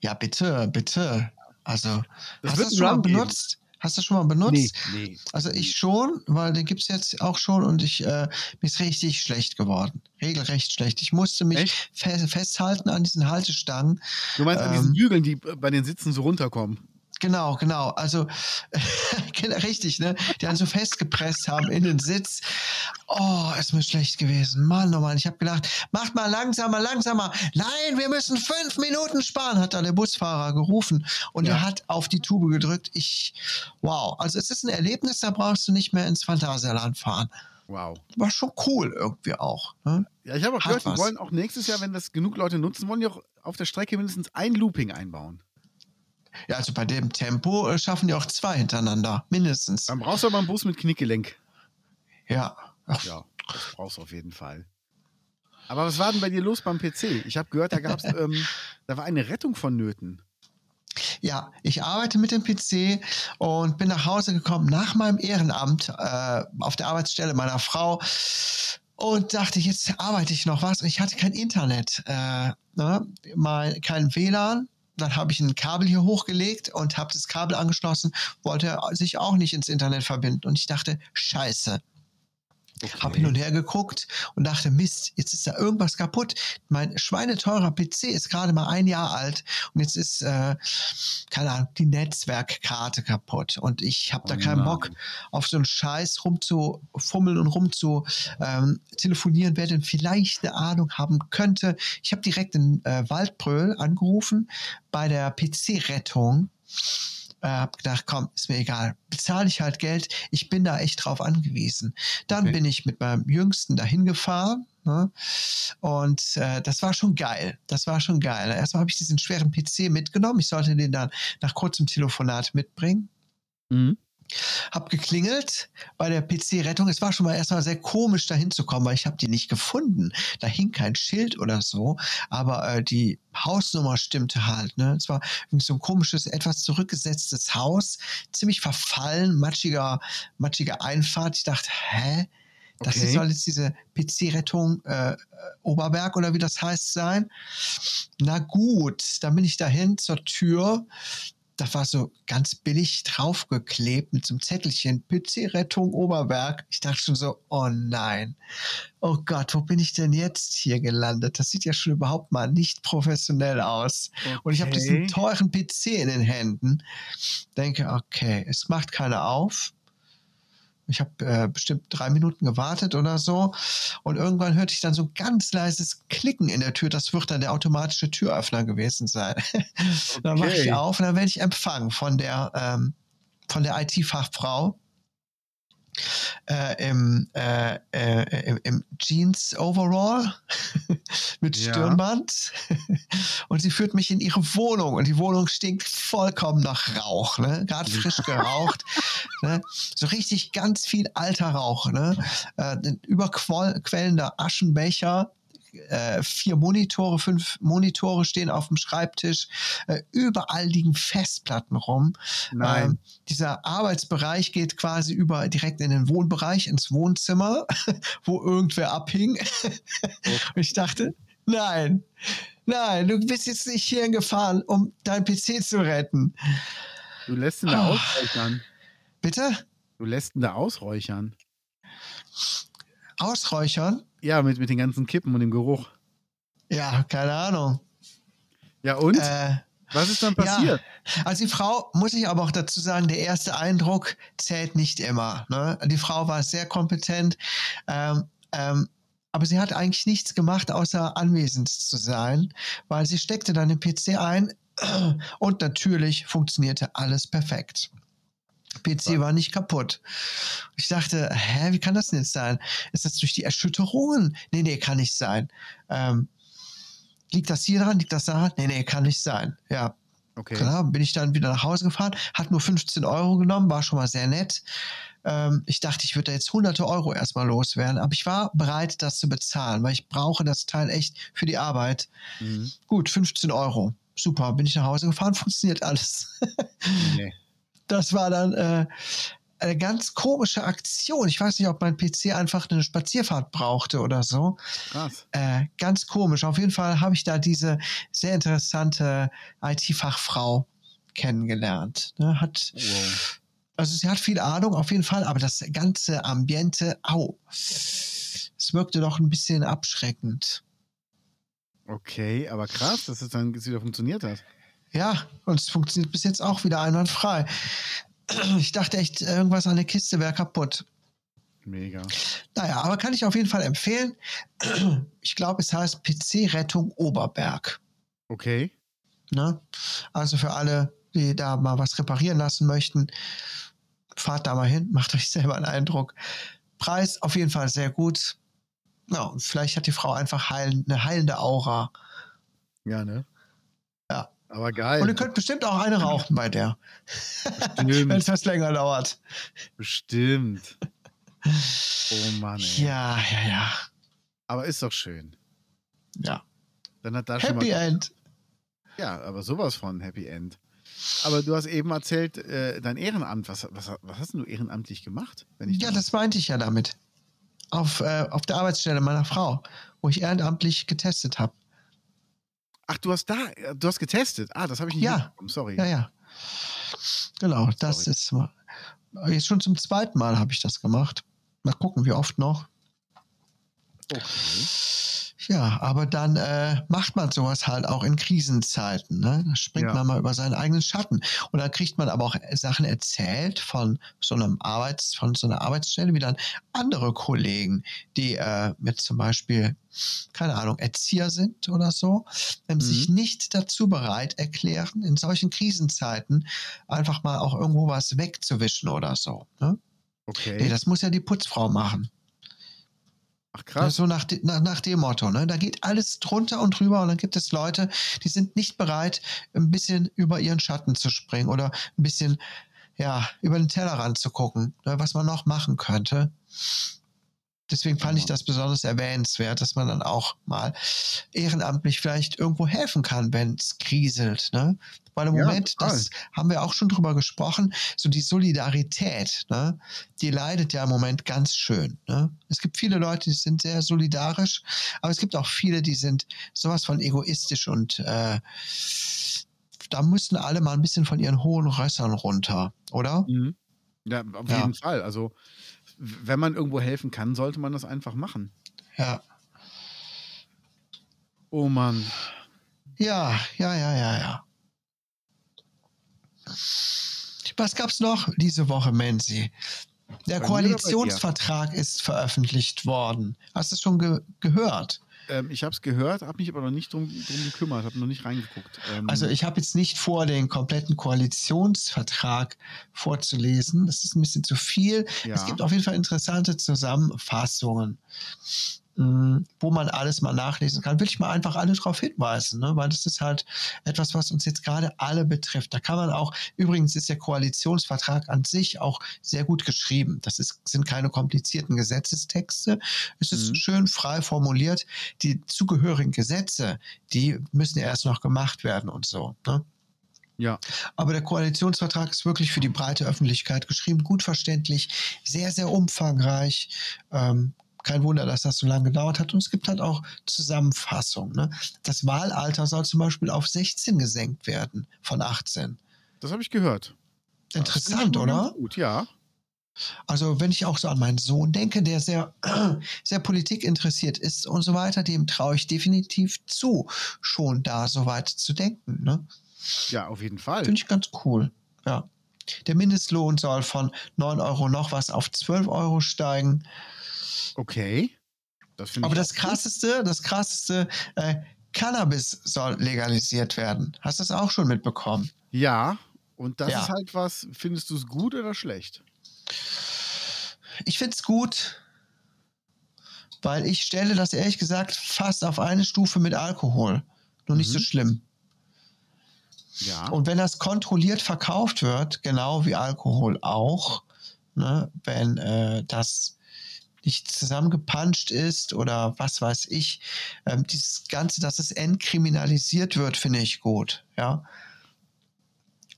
Ja, bitte, bitte. Also, das hast du das schon mal benutzt? Hast du schon mal benutzt? Nee, nee. Also ich schon, weil den gibt es jetzt auch schon und ich äh, ist richtig schlecht geworden. Regelrecht schlecht. Ich musste mich fe festhalten an diesen Haltestangen. Du meinst ähm, an diesen Hügeln, die bei den Sitzen so runterkommen? Genau, genau. Also richtig, ne? Die dann so festgepresst haben in den Sitz. Oh, ist mir schlecht gewesen. Mann, oh Mann, ich habe gedacht, macht mal langsamer, langsamer. Nein, wir müssen fünf Minuten sparen, hat da der Busfahrer gerufen. Und ja. er hat auf die Tube gedrückt. Ich, wow. Also es ist ein Erlebnis, da brauchst du nicht mehr ins Phantasialand fahren. Wow. War schon cool irgendwie auch. Ne? Ja, ich habe auch gehört, die wollen auch nächstes Jahr, wenn das genug Leute nutzen, wollen die auch auf der Strecke mindestens ein Looping einbauen. Ja, also bei dem Tempo äh, schaffen die auch zwei hintereinander, mindestens. Dann brauchst du aber einen Bus mit Knickgelenk. Ja. Ach, Ja, das brauchst du auf jeden Fall. Aber was war denn bei dir los beim PC? Ich habe gehört, da gab's, ähm, da war eine Rettung vonnöten. Ja, ich arbeite mit dem PC und bin nach Hause gekommen nach meinem Ehrenamt äh, auf der Arbeitsstelle meiner Frau und dachte, jetzt arbeite ich noch was. Und ich hatte kein Internet, äh, ne? mal kein WLAN. Dann habe ich ein Kabel hier hochgelegt und habe das Kabel angeschlossen, wollte sich auch nicht ins Internet verbinden. Und ich dachte, scheiße, Hab hin und her geguckt und dachte, Mist, jetzt ist da irgendwas kaputt. Mein schweineteurer PC ist gerade mal ein Jahr alt und jetzt ist, äh, keine Ahnung, die Netzwerkkarte kaputt. Und ich habe da Oh keinen nein. Bock, auf so einen Scheiß rumzufummeln und rumzu ähm, telefonieren, wer denn vielleicht eine Ahnung haben könnte. Ich habe direkt in äh, Waldbröl angerufen bei der PC-Rettung äh, hab gedacht, komm, ist mir egal, bezahle ich halt Geld, ich bin da echt drauf angewiesen. Dann Okay. bin ich mit meinem Jüngsten dahin gefahren ne? und äh, das war schon geil, das war schon geil. Erstmal habe ich diesen schweren PC mitgenommen, ich sollte den dann nach kurzem Telefonat mitbringen. Mhm. Hab geklingelt bei der PC-Rettung. Es war schon mal erstmal sehr komisch, da hinzukommen, weil ich habe die nicht gefunden. Da hing kein Schild oder so, aber äh, die Hausnummer stimmte halt. Ne? Es war irgendwie so ein komisches, etwas zurückgesetztes Haus, ziemlich verfallen, matschiger, matschiger Einfahrt. Ich dachte, hä? Das Okay. soll jetzt diese PC-Rettung äh, äh, Oberberg oder wie das heißt sein. Na gut, dann bin ich dahin zur Tür. Da war so ganz billig draufgeklebt mit so einem Zettelchen PC-Rettung Oberberg. Ich dachte schon so, oh nein. Oh Gott, wo bin ich denn jetzt hier gelandet? Das sieht ja schon überhaupt mal nicht professionell aus. Und ich habe Okay. diesen teuren PC in den Händen. Denke, okay, es macht keiner auf. Ich habe äh, bestimmt drei Minuten gewartet oder so. Und irgendwann hörte ich dann so ein ganz leises Klicken in der Tür. Das wird dann der automatische Türöffner gewesen sein. dann mache ich Okay. auf und dann werde ich empfangen von der, ähm, von der IT-Fachfrau. Äh, im, äh, äh, im, im Jeans Overall mit. Stirnband und sie führt mich in ihre Wohnung und die Wohnung stinkt vollkommen nach Rauch, ne? gerade frisch geraucht, ne? so richtig ganz viel alter Rauch, ne? äh, ein überquellender Aschenbecher, äh, vier Monitore, fünf Monitore stehen auf dem Schreibtisch, äh, überall liegen Festplatten rum. Nein. Ähm, dieser Arbeitsbereich geht quasi über direkt in den Wohnbereich, ins Wohnzimmer, wo irgendwer abhing. Und ich dachte, nein, nein, du bist jetzt nicht hierhin gefahren, um dein PC zu retten. Du lässt ihn da Ah. ausräuchern. Bitte? Du lässt ihn da ausräuchern. Ausräuchern? Ja, mit, mit den ganzen Kippen und dem Geruch. Ja, keine Ahnung. Ja, und? Äh, Was ist dann passiert? Also die Frau, muss ich aber auch dazu sagen, der erste Eindruck zählt nicht immer. Ne? Die Frau war sehr kompetent, ähm, ähm, aber sie hat eigentlich nichts gemacht, außer anwesend zu sein, weil sie steckte dann den PC ein und natürlich funktionierte alles perfekt. PC war nicht kaputt. Ich dachte, hä, wie kann das denn jetzt sein? Ist das durch die Erschütterungen? Nee, nee, kann nicht sein. Ähm, liegt das hier dran? Liegt das da? Nee, nee, kann nicht sein. Ja, Okay. Klar, bin ich dann wieder nach Hause gefahren, hat nur 15 Euro genommen, war schon mal sehr nett. Ähm, ich dachte, ich würde da jetzt hunderte Euro erstmal loswerden, aber ich war bereit, das zu bezahlen, weil ich brauche das Teil echt für die Arbeit. Mhm. Gut, 15 Euro. Super, bin ich nach Hause gefahren, funktioniert alles. Nee. Das war dann äh, eine ganz komische Aktion. Ich weiß nicht, ob mein PC einfach eine Spazierfahrt brauchte oder so. Krass. Äh, ganz komisch. Auf jeden Fall habe ich da diese sehr interessante IT-Fachfrau kennengelernt. Ne, hat, Wow. also sie hat viel Ahnung, auf jeden Fall, aber das ganze Ambiente, au, es wirkte doch ein bisschen abschreckend. Okay, aber krass, dass es dann wieder funktioniert hat. Ja, und es funktioniert bis jetzt auch wieder einwandfrei. Ich dachte echt, irgendwas an der Kiste wäre kaputt. Mega. Naja, aber kann ich auf jeden Fall empfehlen. Ich glaube, es heißt PC-Rettung Oberberg. Okay. Ne? Also für alle, die da mal was reparieren lassen möchten, fahrt da mal hin, macht euch selber einen Eindruck. Preis auf jeden Fall sehr gut. Ja, vielleicht hat die Frau einfach heilen, eine heilende Aura. Ja, ne? Aber geil. Und ihr könnt bestimmt auch eine rauchen bei der. Wenn es was länger dauert. Bestimmt. Oh Mann, ey. Ja, ja, ja. Aber ist doch schön. Ja. Dann hat da schon Happy mal. End. Ja, aber sowas von Happy End. Aber du hast eben erzählt, äh, dein Ehrenamt. Was, was, was hast denn du ehrenamtlich gemacht? Wenn ich Ja, das meinte ich ja damit. Auf, äh, auf der Arbeitsstelle meiner Frau, wo ich ehrenamtlich getestet habe. Ach, du hast da, äh, du hast getestet. Ah, das habe ich nicht Ja. Sorry. Ja, ja. Genau, das Sorry. ist jetzt schon zum zweiten Mal habe ich das gemacht. Mal gucken, wie oft noch. Okay. Ja, aber dann äh, macht man sowas halt auch in Krisenzeiten. Ne? Da springt Ja. man mal über seinen eigenen Schatten. Und dann kriegt man aber auch Sachen erzählt von so einem Arbeits, von so einer Arbeitsstelle, wie dann andere Kollegen, die äh, mit zum Beispiel, keine Ahnung, Erzieher sind oder so, ähm, sich nicht dazu bereit erklären, in solchen Krisenzeiten einfach mal auch irgendwo was wegzuwischen oder so. Ne? Okay. Nee, das muss ja die Putzfrau machen. Ach, krass. so nach, nach, nach dem Motto. Ne? Da geht alles drunter und drüber und dann gibt es Leute, die sind nicht bereit, ein bisschen über ihren Schatten zu springen oder ein bisschen ja, über den Tellerrand zu gucken, ne, was man noch machen könnte. Deswegen fand ich das besonders erwähnenswert, dass man dann auch mal ehrenamtlich vielleicht irgendwo helfen kann, wenn es kriselt. Ne? Weil im Ja, Moment, total. das haben wir auch schon drüber gesprochen, so die Solidarität, ne? die leidet ja im Moment ganz schön. Ne? Es gibt viele Leute, die sind sehr solidarisch, aber es gibt auch viele, die sind sowas von egoistisch und äh, da müssen alle mal ein bisschen von ihren hohen Rössern runter, oder? Mhm. Ja, auf Ja. jeden Fall. Also, wenn man irgendwo helfen kann, sollte man das einfach machen. Ja. Oh Mann. Ja, ja, ja, ja, ja. Was gab's noch diese Woche, Menzi? Der? Koalitionsvertrag ist veröffentlicht worden. Hast du es schon ge gehört? Ähm, ich habe es gehört, habe mich aber noch nicht drum, drum gekümmert, habe noch nicht reingeguckt. Ähm, Also ich habe jetzt nicht vor, den kompletten Koalitionsvertrag vorzulesen. Das ist ein bisschen zu viel. Ja. Es gibt auf jeden Fall interessante Zusammenfassungen, wo man alles mal nachlesen kann. Will ich mal einfach alle darauf hinweisen, ne? weil das ist halt etwas, was uns jetzt gerade alle betrifft. Da kann man auch, übrigens ist der Koalitionsvertrag an sich auch sehr gut geschrieben. Das ist, sind keine komplizierten Gesetzestexte. Es ist Mhm. schön frei formuliert. Die zugehörigen Gesetze, die müssen ja erst noch gemacht werden und so. Ne? ja, Aber der Koalitionsvertrag ist wirklich für die breite Öffentlichkeit geschrieben, gut verständlich, sehr, sehr umfangreich. Ähm, kein Wunder, dass das so lange gedauert hat. Und es gibt halt auch Zusammenfassungen. Ne? Das Wahlalter soll zum Beispiel auf 16 gesenkt werden von 18. das habe ich gehört. Interessant, ich oder? Gut, ja. Also wenn ich auch so an meinen Sohn denke, der sehr, sehr politikinteressiert ist und so weiter, dem traue ich definitiv zu, schon da so weit zu denken. Ne? Ja, auf jeden Fall. Finde ich ganz cool. Ja. Der Mindestlohn soll von 9 Euro noch was auf 12 Euro steigen. Okay. Das Aber das krasseste, das krasseste, äh, Cannabis soll legalisiert werden. Hast du das auch schon mitbekommen? Ja, und das Ja. ist halt was, findest du es gut oder schlecht? Ich finde es gut, weil ich stelle das ehrlich gesagt fast auf eine Stufe mit Alkohol. Nur nicht Mhm. so schlimm. Ja. Und wenn das kontrolliert verkauft wird, genau wie Alkohol auch, ne, wenn äh, das nicht zusammengepanscht ist oder was weiß ich, ähm, dieses Ganze, dass es entkriminalisiert wird, finde ich gut. Ja,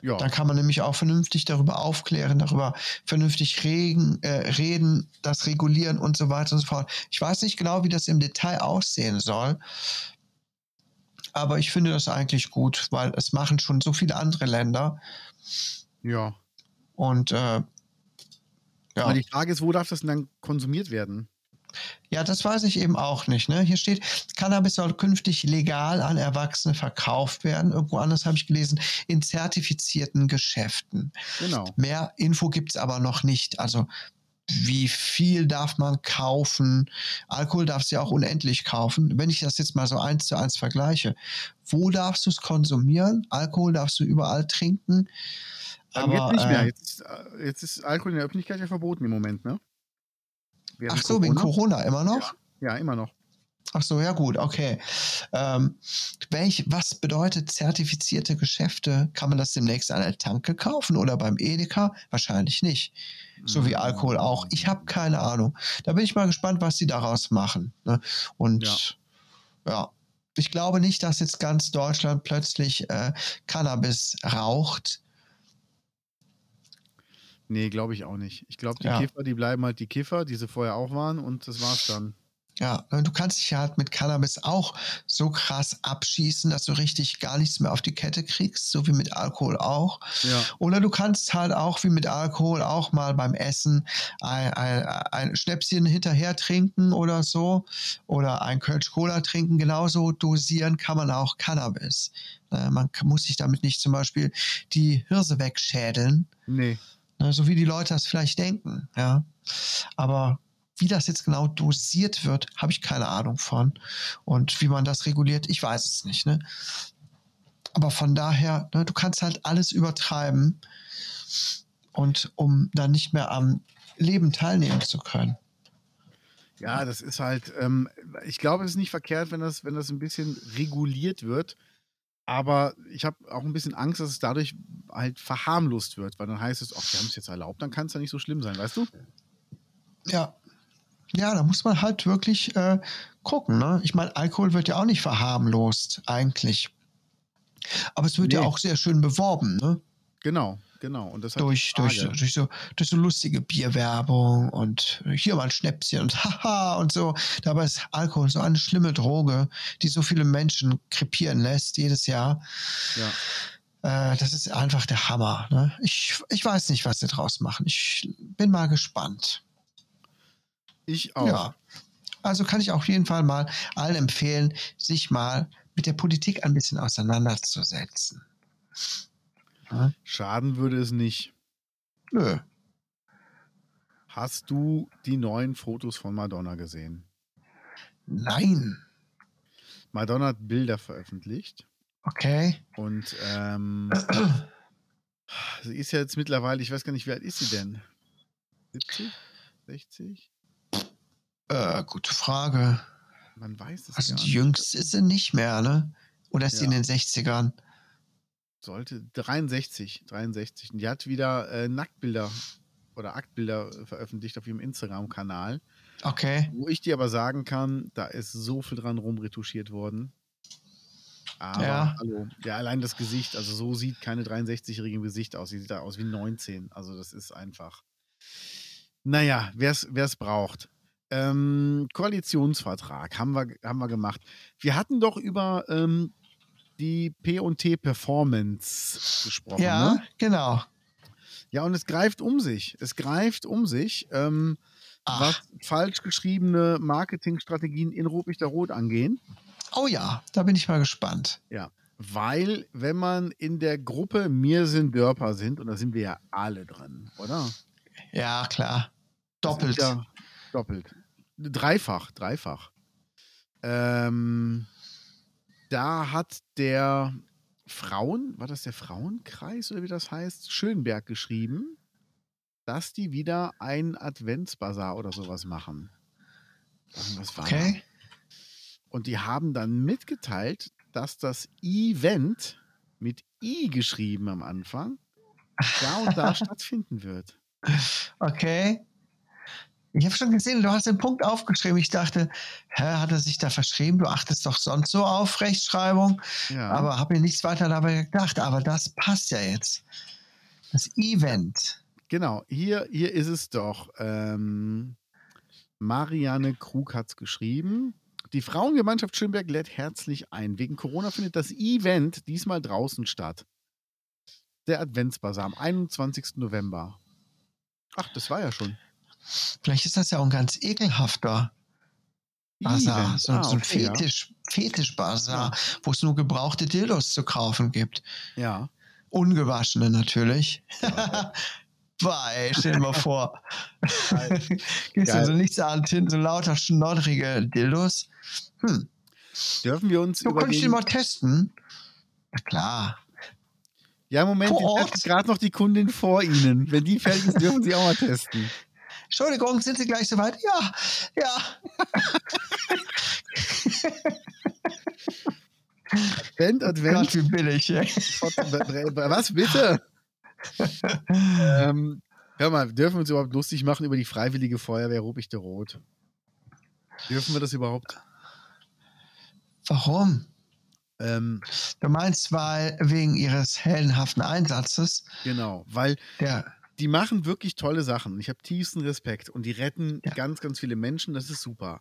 ja. dann kann man nämlich auch vernünftig darüber aufklären, darüber vernünftig regen, äh, reden, das regulieren und so weiter und so fort. Ich weiß nicht genau, wie das im Detail aussehen soll. Aber ich finde das eigentlich gut, weil es machen schon so viele andere Länder. ja. Und äh, ja. Aber die Frage ist, wo darf das denn dann konsumiert werden? ja, das weiß ich eben auch nicht. Ne? Hier steht, Cannabis soll künftig legal an Erwachsene verkauft werden. Irgendwo anders habe ich gelesen, in zertifizierten Geschäften. Genau. Mehr Info gibt es aber noch nicht. Also wie viel darf man kaufen? Alkohol darfst du ja auch unendlich kaufen. Wenn ich das jetzt mal so eins zu eins vergleiche, wo darfst du es konsumieren? Alkohol darfst du überall trinken. Aber jetzt nicht mehr. äh, Jetzt, ist, äh, jetzt ist Alkohol in der Öffentlichkeit ja verboten im Moment, ne? Während ach so, wegen Corona immer noch? Ja, immer noch. Ach so, ja gut, okay. Ähm, welch, was bedeutet zertifizierte Geschäfte? Kann man das demnächst an der Tanke kaufen oder beim Edeka? Wahrscheinlich nicht. So wie Alkohol auch. Ich habe keine Ahnung. Da bin ich mal gespannt, was sie daraus machen. Ne? Und ja. ja. ich glaube nicht, dass jetzt ganz Deutschland plötzlich äh, Cannabis raucht. Nee, glaube ich auch nicht. Ich glaube, die Ja. Kiffer, die bleiben halt die Kiffer, die sie vorher auch waren und das war's dann. Ja, und du kannst dich ja halt mit Cannabis auch so krass abschießen, dass du richtig gar nichts mehr auf die Kette kriegst, so wie mit Alkohol auch. Ja. Oder du kannst halt auch wie mit Alkohol auch mal beim Essen ein, ein, ein Schnäpschen hinterher trinken oder so. Oder ein Kölsch Cola trinken. Genauso dosieren kann man auch Cannabis. Äh, Man muss sich damit nicht zum Beispiel die Hirse wegschädeln. Nee. Ne, so wie die Leute das vielleicht denken, ja. Aber wie das jetzt genau dosiert wird, habe ich keine Ahnung von. Und wie man das reguliert, ich weiß es nicht. Ne? Aber von daher, ne, du kannst halt alles übertreiben und um dann nicht mehr am Leben teilnehmen zu können. Ja, das ist halt, ähm, ich glaube, es ist nicht verkehrt, wenn das, wenn das ein bisschen reguliert wird. Aber ich habe auch ein bisschen Angst, dass es dadurch halt verharmlost wird, weil dann heißt es, ach, wir haben es jetzt erlaubt, dann kann es ja nicht so schlimm sein, weißt du? Ja. Ja, da muss man halt wirklich äh, gucken. Ne? Ich meine, Alkohol wird ja auch nicht verharmlost, eigentlich. Aber es wird ja Nee. auch sehr schön beworben, ne? Genau, genau. Und das durch, durch, durch, so, durch so lustige Bierwerbung und hier mal ein Schnäpschen und haha und so. Dabei ist Alkohol so eine schlimme Droge, die so viele Menschen krepieren lässt jedes Jahr. Ja. Äh, das ist einfach der Hammer. Ne? Ich, ich weiß nicht, was sie draus machen. Ich bin mal gespannt. Ich auch. Ja. Also kann ich auf jeden Fall mal allen empfehlen, sich mal mit der Politik ein bisschen auseinanderzusetzen. Ja? Schaden würde es nicht. Nö. Hast du die neuen Fotos von Madonna gesehen? Nein. Madonna hat Bilder veröffentlicht Okay. und ähm, sie ist ja jetzt mittlerweile, ich weiß gar nicht, wie alt ist sie denn? 70? 60? Äh, gute Frage. Man weiß es Also nicht. jüngste ist sie nicht mehr, ne? Oder ist sie in Ja. den 60ern? Sollte 63, 63. Und die hat wieder äh, Nacktbilder oder Aktbilder äh, veröffentlicht auf ihrem Instagram-Kanal, Okay. wo ich dir aber sagen kann, da ist so viel dran rumretuschiert worden. Aber Ja. hallo, ja, allein das Gesicht, also so sieht keine 63-Jährige im Gesicht aus. Sie sieht da aus wie 19. Also das ist einfach. Naja, wer es braucht. Ähm, Koalitionsvertrag haben wir, haben wir gemacht. Wir hatten doch über ähm, die P&T Performance gesprochen. Ja, Ne? genau. Ja, und es greift um sich. Es greift um sich, ähm, was falsch geschriebene Marketingstrategien in Rotlichter Rot angehen. Oh ja, da bin ich mal gespannt. Ja. Weil, wenn man in der Gruppe Mir sind Dörper sind, und da sind wir ja alle drin, oder? Ja, klar. Doppelt. Ja, doppelt. Dreifach, dreifach. Ähm, da hat der Frauen, war das der Frauenkreis oder wie das heißt, Schönberg geschrieben, dass die wieder ein Adventsbazar oder sowas machen. Irgendwas war. Okay. Und die haben dann mitgeteilt, dass das Event mit I geschrieben am Anfang da und da stattfinden wird. Okay. Ich habe schon gesehen, du hast den Punkt aufgeschrieben. Ich dachte, hä, hat er sich da verschrieben? Du achtest doch sonst so auf Rechtschreibung. Ja. Aber habe mir nichts weiter dabei gedacht. Aber das passt ja jetzt. Das Event. Genau, hier, hier ist es doch. Ähm, Marianne Krug hat es geschrieben. Die Frauengemeinschaft Schönberg lädt herzlich ein. Wegen Corona findet das Event diesmal draußen statt. Der Adventsbasar am 21. November. Ach, das war ja schon. Vielleicht ist das ja auch ein ganz ekelhafter Bazar. So, Ah, so ein okay, ja. Fetisch, Fetisch-Bazar, wo es nur gebrauchte Dildos zu kaufen gibt. Ja. Ungewaschene natürlich. Ja. Weil, stell dir mal vor. Geil. ja so nichts an Tinten, so lauter schnoddrige Dildos. Hm. Dürfen wir uns So könnte ich den mal testen. Na klar. Ja, Moment, jetzt gerade noch die Kundin vor Ihnen. Wenn die fertig ist, dürfen Sie auch mal testen. Entschuldigung, sind Sie gleich soweit? Ja, ja. Advent, Advent. Gott, wie billig. ey. Was bitte? ähm, hör mal, dürfen wir uns überhaupt lustig machen über die Freiwillige Feuerwehr der Rot? Dürfen wir das überhaupt? Warum? Ähm, Du meinst, weil wegen ihres heldenhaften Einsatzes, genau, weil der, die machen wirklich tolle Sachen. Ich habe tiefsten Respekt und die retten Ja. ganz, ganz viele Menschen. Das ist super.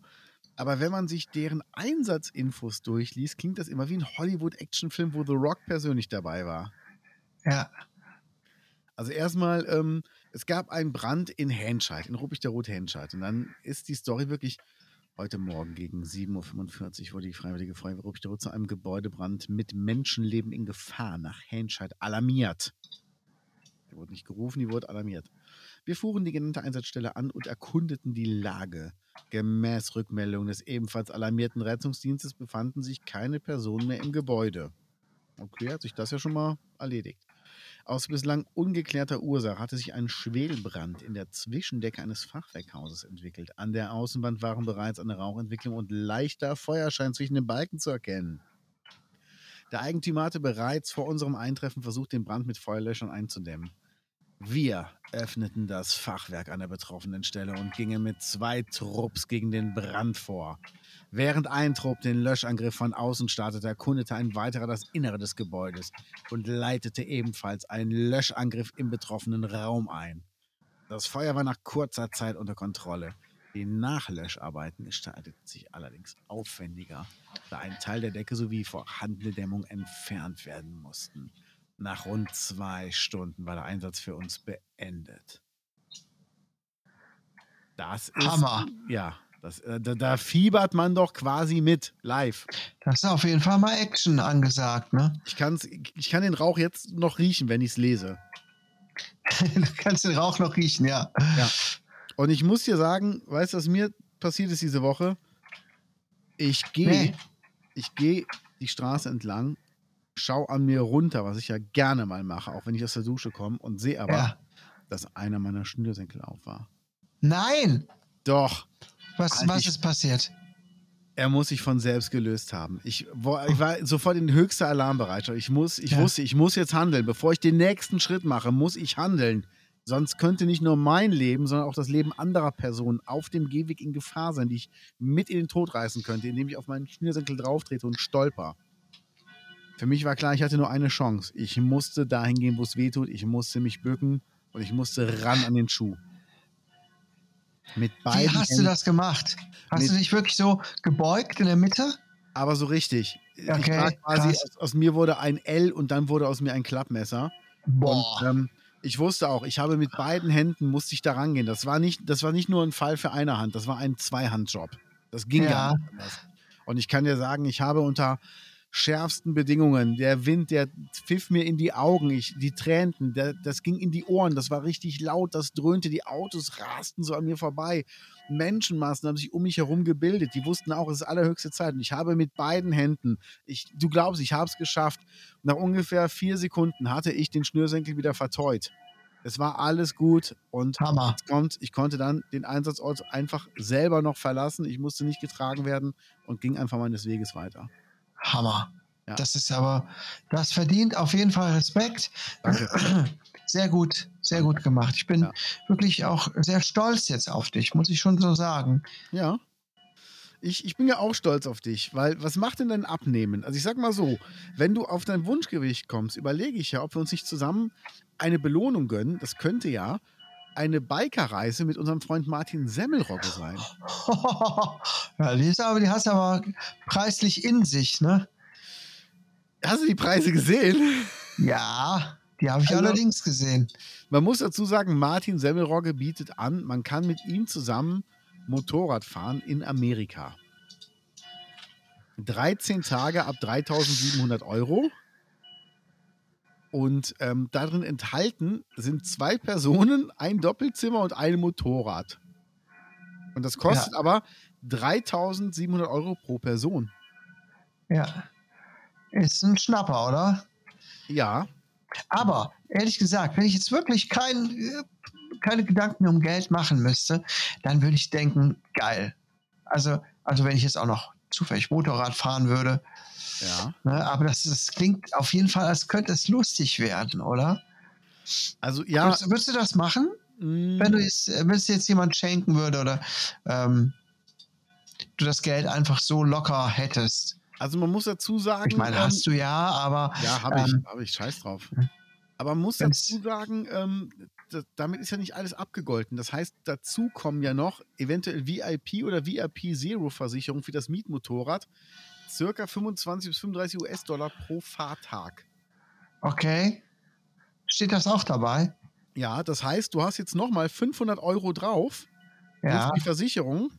Aber wenn man sich deren Einsatzinfos durchliest, klingt das immer wie ein Hollywood-Actionfilm, wo The Rock persönlich dabei war. ja, Also erstmal, ähm, es gab einen Brand in Henscheid, in Ruppig der Rot Henscheid. Und dann ist die Story wirklich heute Morgen gegen 7.45 Uhr wurde die Freiwillige Feuerwehr Ruppig der Rot zu einem Gebäudebrand mit Menschenleben in Gefahr nach Henscheid alarmiert. Die wurde nicht gerufen, die wurde alarmiert. Wir fuhren die genannte Einsatzstelle an und erkundeten die Lage. Gemäß Rückmeldung des ebenfalls alarmierten Rettungsdienstes befanden sich keine Personen mehr im Gebäude. Okay, hat sich das ja schon mal erledigt. Aus bislang ungeklärter Ursache hatte sich ein Schwelbrand in der Zwischendecke eines Fachwerkhauses entwickelt. An der Außenwand waren bereits eine Rauchentwicklung und leichter Feuerschein zwischen den Balken zu erkennen. Der Eigentümer hatte bereits vor unserem Eintreffen versucht, den Brand mit Feuerlöschern einzudämmen. Wir öffneten das Fachwerk an der betroffenen Stelle und gingen mit zwei Trupps gegen den Brand vor. Während ein Trupp den Löschangriff von außen startete, erkundete ein weiterer das Innere des Gebäudes und leitete ebenfalls einen Löschangriff im betroffenen Raum ein. Das Feuer war nach kurzer Zeit unter Kontrolle. Die Nachlöscharbeiten gestalteten sich allerdings aufwendiger, da ein Teil der Decke sowie vorhandene Dämmung entfernt werden mussten. Nach rund zwei Stunden war der Einsatz für uns beendet. Das ist. Hammer. Ja, das, äh, da, da fiebert man doch quasi mit, live. das ist auf jeden Fall mal Action angesagt, ne? Ich, kann's, ich kann den Rauch jetzt noch riechen, wenn ich es lese. du kannst den Rauch noch riechen, ja. Und ich muss dir sagen, weißt du, was mir passiert ist diese Woche? Ich gehe, Nee. ich gehe die Straße entlang, schau an mir runter, was ich ja gerne mal mache, auch wenn ich aus der Dusche komme, und sehe aber, Ja. dass einer meiner Schnürsenkel auf war. Nein! Doch, Was, Halt was ich- ist passiert? er muss sich von selbst gelöst haben. Ich, wo- ich war sofort in höchster Alarmbereitschaft. Ich muss, ich Ja. wusste, ich muss jetzt handeln. Bevor ich den nächsten Schritt mache, muss ich handeln. Sonst könnte nicht nur mein Leben, sondern auch das Leben anderer Personen auf dem Gehweg in Gefahr sein, die ich mit in den Tod reißen könnte, indem ich auf meinen Schnürsenkel drauftrete und stolper. Für mich war klar, ich hatte nur eine Chance. Ich musste dahin gehen, wo es weh tut. Ich musste mich bücken und ich musste ran an den Schuh. Mit Wie beiden hast du Händen- das gemacht? Hast Mit- du dich wirklich so gebeugt in der Mitte? aber so richtig. ich Okay, war quasi, aus, aus mir wurde ein L und dann wurde aus mir ein Klappmesser. Boah. Und ähm, ich wusste auch, ich habe mit beiden Händen musste ich da rangehen. Das war nicht, das war nicht nur ein Fall für eine Hand, das war ein Zweihandjob. Das ging Ja. ja nicht anders. Und ich kann dir sagen, ich habe unter schärfsten Bedingungen, der Wind, der pfiff mir in die Augen, ich, die tränten, der, das ging in die Ohren, das war richtig laut, das dröhnte, die Autos rasten so an mir vorbei. Menschenmassen haben sich um mich herum gebildet, die wussten auch, es ist allerhöchste Zeit. Und ich habe mit beiden Händen, ich, du glaubst, ich habe es geschafft. Nach ungefähr vier Sekunden hatte ich den Schnürsenkel wieder verteut. Es war alles gut und Hammer. kommt, ich konnte dann den Einsatzort einfach selber noch verlassen. Ich musste nicht getragen werden und ging einfach meines Weges weiter. Hammer. Ja. Das ist aber, das verdient auf jeden Fall Respekt. Danke. Sehr gut, sehr gut gemacht. Ich bin Ja. wirklich auch sehr stolz jetzt auf dich, muss ich schon so sagen. Ja. Ich, ich bin ja auch stolz auf dich, weil was macht denn dein Abnehmen? Also ich sag mal so, wenn du auf dein Wunschgewicht kommst, überlege ich ja, ob wir uns nicht zusammen eine Belohnung gönnen. Das könnte ja eine Bikerreise mit unserem Freund Martin Semmelrogge sein. ja, die, ist aber, die hast du aber preislich in sich, ne? Hast du die Preise gesehen? Ja, die habe ich Also- allerdings gesehen. Man muss dazu sagen, Martin Semmelrogge bietet an, man kann mit ihm zusammen Motorrad fahren in Amerika. 13 Tage ab 3700 Euro. Und ähm, darin enthalten sind zwei Personen, ein Doppelzimmer und ein Motorrad. Und das kostet aber 3700 Euro pro Person. Ja. Ist ein Schnapper, oder? Ja, Aber ehrlich gesagt, wenn ich jetzt wirklich kein, keine Gedanken um Geld machen müsste, dann würde ich denken, geil. Also, also wenn ich jetzt auch noch zufällig Motorrad fahren würde. Ja. Ne, aber das, das klingt auf jeden Fall, als könnte es lustig werden, oder? Also ja. Würdest, würdest du das machen? mh, Wenn du jetzt, wenn es jetzt jemand schenken würde oder ähm, du das Geld einfach so locker hättest. Also man muss dazu sagen. Ich meine, ähm, hast du ja, aber Ja, habe ich, Ähm, habe ich, scheiß drauf. Aber man muss dazu sagen, ähm, da, damit ist ja nicht alles abgegolten. Das heißt, dazu kommen ja noch eventuell VIP oder VIP Zero Versicherung für das Mietmotorrad. Circa 25 bis 35 US-Dollar pro Fahrtag. okay. Steht das auch dabei? Ja, das heißt, du hast jetzt nochmal 500 Euro drauf Ja. die Versicherung.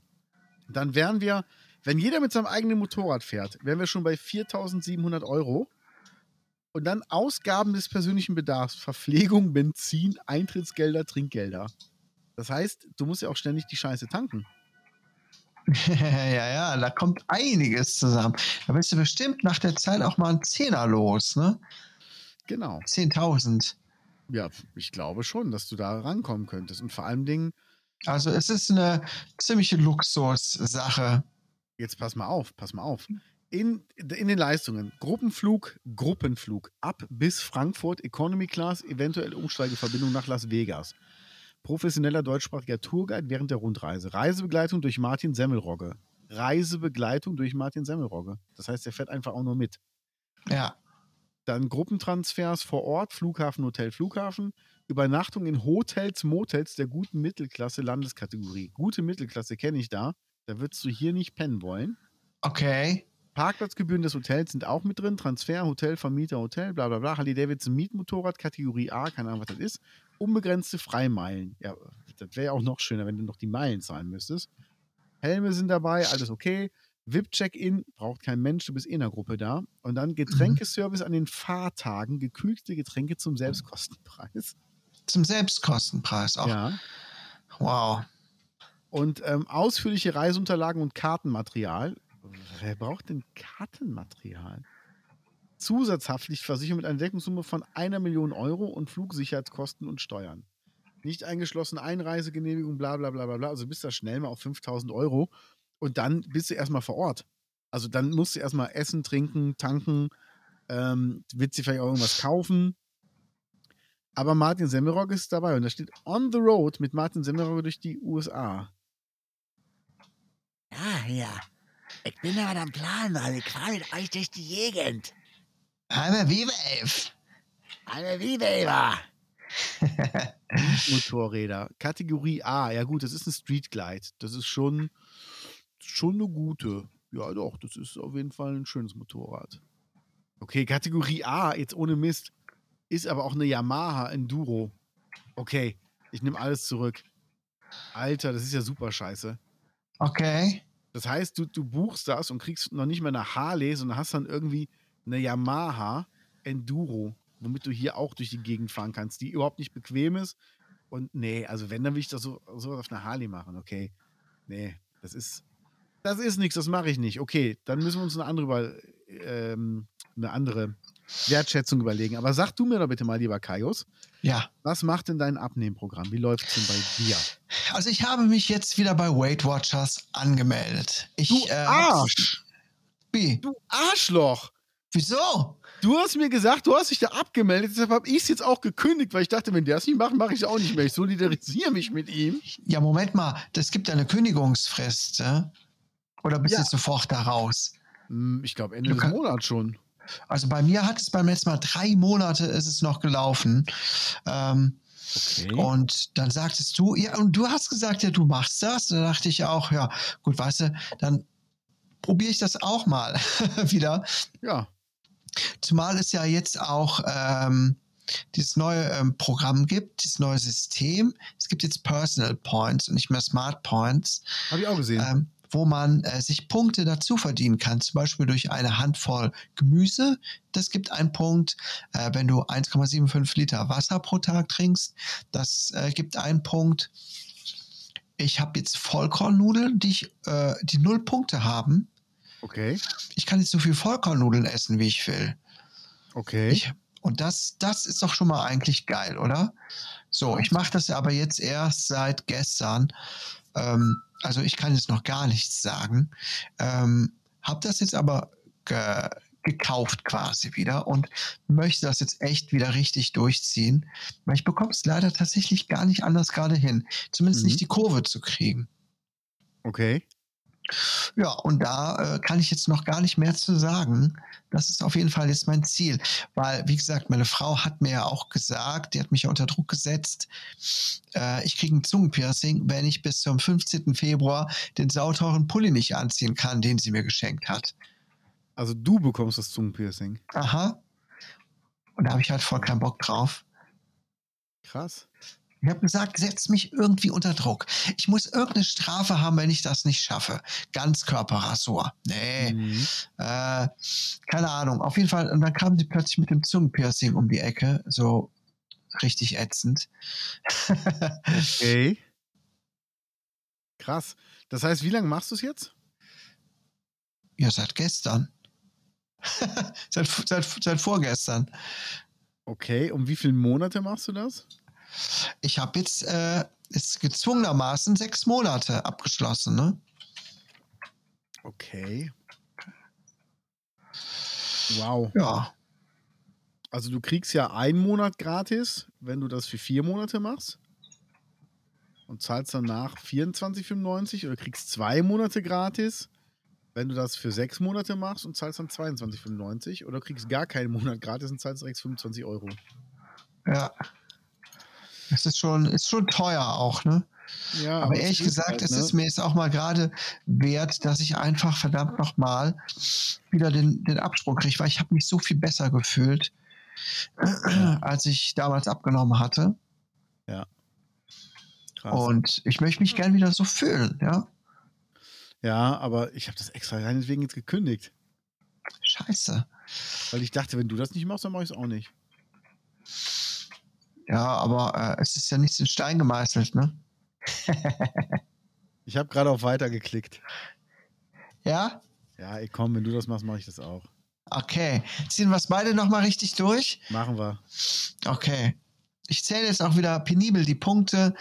Dann wären wir, wenn jeder mit seinem eigenen Motorrad fährt, wären wir schon bei 4.700 Euro. Und dann Ausgaben des persönlichen Bedarfs, Verpflegung, Benzin, Eintrittsgelder, Trinkgelder. Das heißt, du musst ja auch ständig die Scheiße tanken. ja, ja, da kommt einiges zusammen. Da bist du bestimmt nach der Zeit auch mal ein Zehner los, ne? Genau. 10.000. Ja, ich glaube schon, dass du da rankommen könntest. Und vor allen Dingen, Also es ist eine ziemliche Luxussache. Jetzt pass mal auf, pass mal auf. In, in den Leistungen, Gruppenflug, Gruppenflug ab bis Frankfurt, Economy Class, eventuell Umsteigeverbindung nach Las Vegas. Professioneller deutschsprachiger Tourguide während der Rundreise. Reisebegleitung durch Martin Semmelrogge. Reisebegleitung durch Martin Semmelrogge. Das heißt, er fährt einfach auch nur mit. Ja. Dann Gruppentransfers vor Ort, Flughafen, Hotel, Flughafen. Übernachtung in Hotels, Motels der guten Mittelklasse Landeskategorie. Gute Mittelklasse kenne ich da. Da würdest du hier nicht pennen wollen. Okay. Parkplatzgebühren des Hotels sind auch mit drin. Transfer, Hotel, Vermieter, Hotel, bla bla bla. Harley Davidson Mietmotorrad, Kategorie A, keine Ahnung, was das ist. Unbegrenzte Freimeilen. Ja, das wäre ja auch noch schöner, wenn du noch die Meilen zahlen müsstest. Helme sind dabei, alles okay. VIP-Check-In, braucht kein Mensch, du bist eh in der Gruppe da. Und dann Getränkeservice an den Fahrtagen, gekühlte Getränke zum Selbstkostenpreis. Zum Selbstkostenpreis auch. Ja. Wow. Und ähm, ausführliche Reiseunterlagen und Kartenmaterial. Wer braucht denn Kartenmaterial? Zusatzhaftpflichtversicherung mit einer Deckungssumme von einer Million Euro und Flugsicherheitskosten und Steuern. Nicht eingeschlossen Einreisegenehmigung, bla bla bla bla bla. Also bist du schnell mal auf 5000 Euro und dann bist du erstmal vor Ort. Also dann musst du erstmal essen, trinken, tanken, ähm, willst du vielleicht auch irgendwas kaufen. Aber Martin Semmelrogge ist dabei und da steht On the Road mit Martin Semmelrogge durch die USA. Ja, ja. Ich bin aber am Plan, weil ich fahre mit euch durch die Gegend. Aber wie elf. Eine Viva. Motorräder. Kategorie A. Ja gut, das ist ein Street Glide. Das ist schon, schon eine gute. Ja doch, das ist auf jeden Fall ein schönes Motorrad. Okay, Kategorie A, jetzt ohne Mist, ist aber auch eine Yamaha Enduro. Okay, ich nehme alles zurück. Alter, das ist ja super scheiße. Okay. Das heißt, du, du buchst das und kriegst noch nicht mal eine Harley, sondern hast dann irgendwie eine Yamaha Enduro, womit du hier auch durch die Gegend fahren kannst, die überhaupt nicht bequem ist. Und nee, also wenn, dann will ich das so, so auf einer Harley machen, okay. Nee, das ist, das ist nichts, das mache ich nicht. Okay, dann müssen wir uns eine andere, über, ähm, eine andere Wertschätzung überlegen. Aber sag du mir doch bitte mal, lieber Kaius, Ja. was macht denn dein Abnehmprogramm? Wie läuft es denn bei dir? Also ich habe mich jetzt wieder bei Weight Watchers angemeldet. Ich, Du äh, Arsch! Wie? Du Arschloch! Wieso? Du hast mir gesagt, du hast dich da abgemeldet, deshalb habe ich es jetzt auch gekündigt, weil ich dachte, wenn der es nicht macht, mache ich es auch nicht mehr. Ich solidarisiere mich mit ihm. Ja, Moment mal. Das gibt eine Kündigungsfrist. Ja? Oder bist du Ja. jetzt sofort da raus? Hm, Ich glaube, Ende Du des Monats schon. Also bei mir hat es beim letzten Mal drei Monate ist es noch gelaufen. Ähm, Okay. Und dann sagtest du, ja, und du hast gesagt, ja, du machst das. Da dachte ich auch, ja, gut, weißt du, dann probiere ich das auch mal wieder. Ja. Zumal es ja jetzt auch ähm, dieses neue ähm, Programm gibt, dieses neue System. Es gibt jetzt Personal Points und nicht mehr Smart Points, Habe ich auch gesehen. ähm, wo man äh, sich Punkte dazu verdienen kann. Zum Beispiel durch eine Handvoll Gemüse. Das gibt einen Punkt. Äh, wenn du 1,75 Liter Wasser pro Tag trinkst, das äh, gibt einen Punkt. Ich habe jetzt Vollkornnudeln, die, ich, äh, die null Punkte haben. Okay. Ich kann jetzt so viel Vollkornnudeln essen, wie ich will. Okay. Ich, und das, das ist doch schon mal eigentlich geil, oder? So, ich mache das aber jetzt erst seit gestern. Ähm, also ich kann jetzt noch gar nichts sagen. Ähm, habe das jetzt aber ge gekauft quasi wieder und möchte das jetzt echt wieder richtig durchziehen. Weil ich bekomme es leider tatsächlich gar nicht anders gerade hin. Zumindest Mhm. nicht die Kurve zu kriegen. Okay. Ja, und da äh, kann ich jetzt noch gar nicht mehr zu sagen. Das ist auf jeden Fall jetzt mein Ziel. Weil, wie gesagt, meine Frau hat mir ja auch gesagt, die hat mich ja unter Druck gesetzt, äh, ich kriege ein Zungenpiercing, wenn ich bis zum 15. Februar den sauteuren Pulli nicht anziehen kann, den sie mir geschenkt hat. Also du bekommst das Zungenpiercing. Aha. Und da habe ich halt voll keinen Bock drauf. Krass. Ich habe gesagt, setz mich irgendwie unter Druck. Ich muss irgendeine Strafe haben, wenn ich das nicht schaffe. Ganzkörperrasur. Nee. Mhm. Äh, keine Ahnung. Auf jeden Fall, und dann kam sie plötzlich mit dem Zungenpiercing um die Ecke. So richtig ätzend. Okay. Krass. Das heißt, wie lange machst du es jetzt? ja, seit gestern. seit, seit, seit vorgestern. Okay. Um wie viele Monate machst du das? Ich habe jetzt äh, ist gezwungenermaßen sechs Monate abgeschlossen, ne? Okay. Wow. Ja. Also du kriegst ja einen Monat gratis, wenn du das für vier Monate machst. Und zahlst danach 24,95 oder kriegst zwei Monate gratis, wenn du das für sechs Monate machst und zahlst dann 22,95 oder kriegst gar keinen Monat gratis und zahlst direkt 25 Euro. Ja. Das ist schon, ist schon teuer auch, ne? Ja, Aber es ehrlich gesagt, halt, es ne? ist mir jetzt auch mal gerade wert, dass ich einfach verdammt nochmal wieder den, den Absprung kriege, weil ich habe mich so viel besser gefühlt, als ich damals abgenommen hatte. Krass. Und ich möchte mich gern wieder so fühlen, ja. Ja, aber ich habe das extra reinetwegen jetzt gekündigt. Scheiße. Weil ich dachte, wenn du das nicht machst, dann mache ich es auch nicht. Ja, aber äh, es ist ja nichts in Stein gemeißelt, ne? Ich habe gerade auf Weiter geklickt. Ja? Ja, ey, komm, wenn du das machst, mache ich das auch. Okay. Ziehen wir es beide nochmal richtig durch? Machen wir. Okay. Ich zähle jetzt auch wieder penibel die Punkte.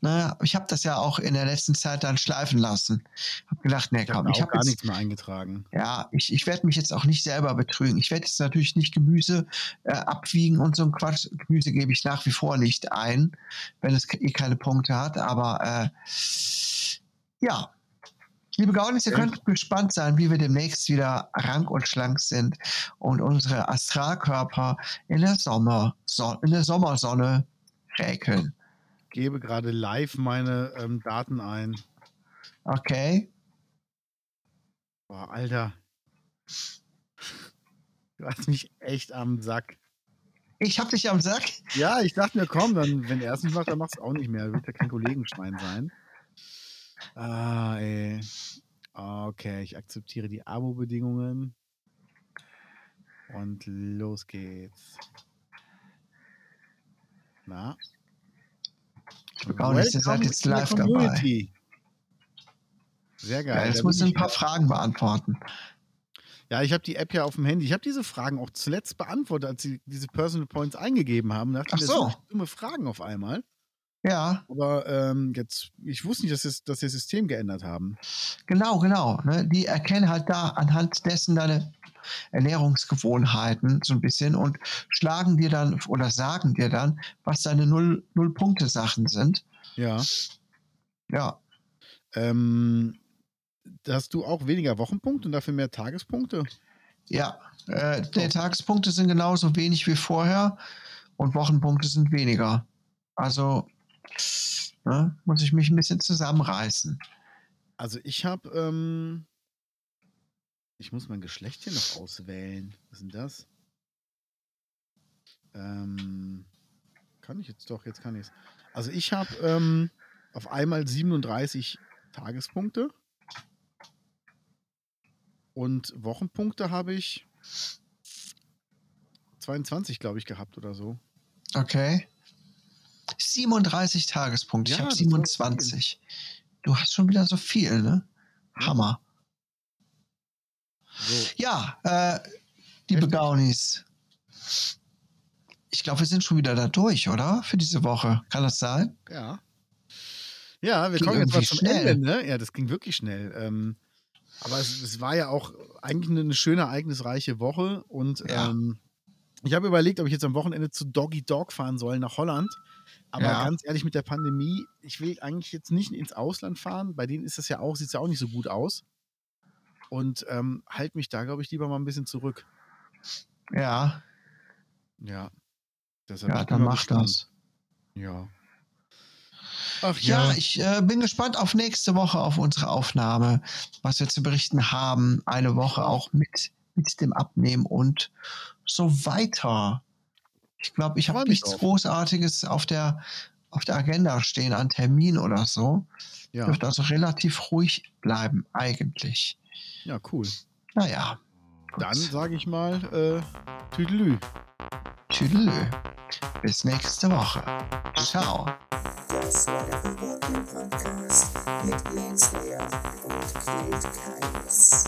Ne? Ich habe das ja auch in der letzten Zeit dann schleifen lassen. Hab gedacht, nee, Ich komm, habe ich habe gar jetzt, nichts mehr eingetragen. ja, ich, ich werde mich jetzt auch nicht selber betrügen. Ich werde jetzt natürlich nicht Gemüse äh, abwiegen und so ein Quatsch. Gemüse gebe ich nach wie vor nicht ein, wenn es eh keine Punkte hat. Aber äh, ja, liebe Gaunis, ihr könnt gespannt sein, wie wir demnächst wieder rank und schlank sind und unsere Astralkörper in der Sommer, in der Sommersonne räkeln. Gebe gerade live meine ähm, Daten ein. Okay? Boah, Alter. Du hast mich echt am Sack. Ich hab dich am Sack. Ja, ich dachte mir, komm, dann, wenn er es nicht macht, dann machst du auch nicht mehr. Wird ja kein Kollegenschwein sein. Ah, ey. Okay, ich akzeptiere die Abo-Bedingungen. Und los geht's. Na? Gar nicht, ihr seid jetzt live dabei. Community. Sehr geil. Ja, jetzt musst du ein paar. Fragen beantworten. Ja, ich habe die App ja auf dem Handy. Ich habe diese Fragen auch zuletzt beantwortet, als sie diese Personal Points eingegeben haben. Da dachte Ach so. dumme Fragen auf einmal. Ja, Aber ähm, jetzt, ich wusste nicht, dass, es, dass sie das System geändert haben. genau, genau. Ne? Die erkennen halt da anhand dessen deine Ernährungsgewohnheiten so ein bisschen und schlagen dir dann oder sagen dir dann, was deine Null- Null-Punkte-Sachen sind. Ja. Ja, Ähm, hast du auch weniger Wochenpunkte und dafür mehr Tagespunkte? ja. Äh, die Tagespunkte sind genauso wenig wie vorher und Wochenpunkte sind weniger. Also ne, muss ich mich ein bisschen zusammenreißen. Also ich habe, ähm, ich muss mein Geschlecht hier noch auswählen. Was ist denn das? Ähm, kann ich jetzt doch, jetzt kann ich es. Also ich habe ähm, auf einmal 37 Tagespunkte. Und Wochenpunkte habe ich 22, glaube ich, gehabt oder so. Okay. 37 Tagespunkte. ich Ja, habe das war 27. Du hast schon wieder so viel, ne? Hammer. So, Ja, äh, liebe. Gaunis. ich glaube, wir sind schon wieder da durch, oder? Für diese Woche. Kann das sein? Ja. Ja, wir Ging kommen jetzt mal zum schnell. Ende, ne? Ja, das ging wirklich schnell. Ähm, aber es, es war ja auch eigentlich eine schöne, ereignisreiche Woche. Und Ja. ähm, ich habe überlegt, ob ich jetzt am Wochenende zu Doggy Dog fahren soll nach Holland. Aber Ja. ganz ehrlich, mit der Pandemie, ich will eigentlich jetzt nicht ins Ausland fahren. Bei denen ist das ja auch, sieht es ja auch nicht so gut aus. Und ähm, halt mich da, glaube ich, lieber mal ein bisschen zurück. Ja, Ja. Deshalb ja, dann mach gespannt. das. Ja. Ach Ja, ich äh, bin gespannt auf nächste Woche, auf unsere Aufnahme, was wir zu berichten haben. Eine Woche auch mit, mit dem Abnehmen und so weiter. Ich glaube, ich habe nichts drauf. Großartiges auf der, auf der Agenda stehen an Termin oder so. ja. Dürfte also relativ ruhig bleiben, eigentlich. ja, cool. Naja, Dann sage ich mal, äh, Tüdelü. tschüdelö. Bis nächste Woche. Ciao. Das war der verbotene Podcast mit Lance Lear und Kate Keines.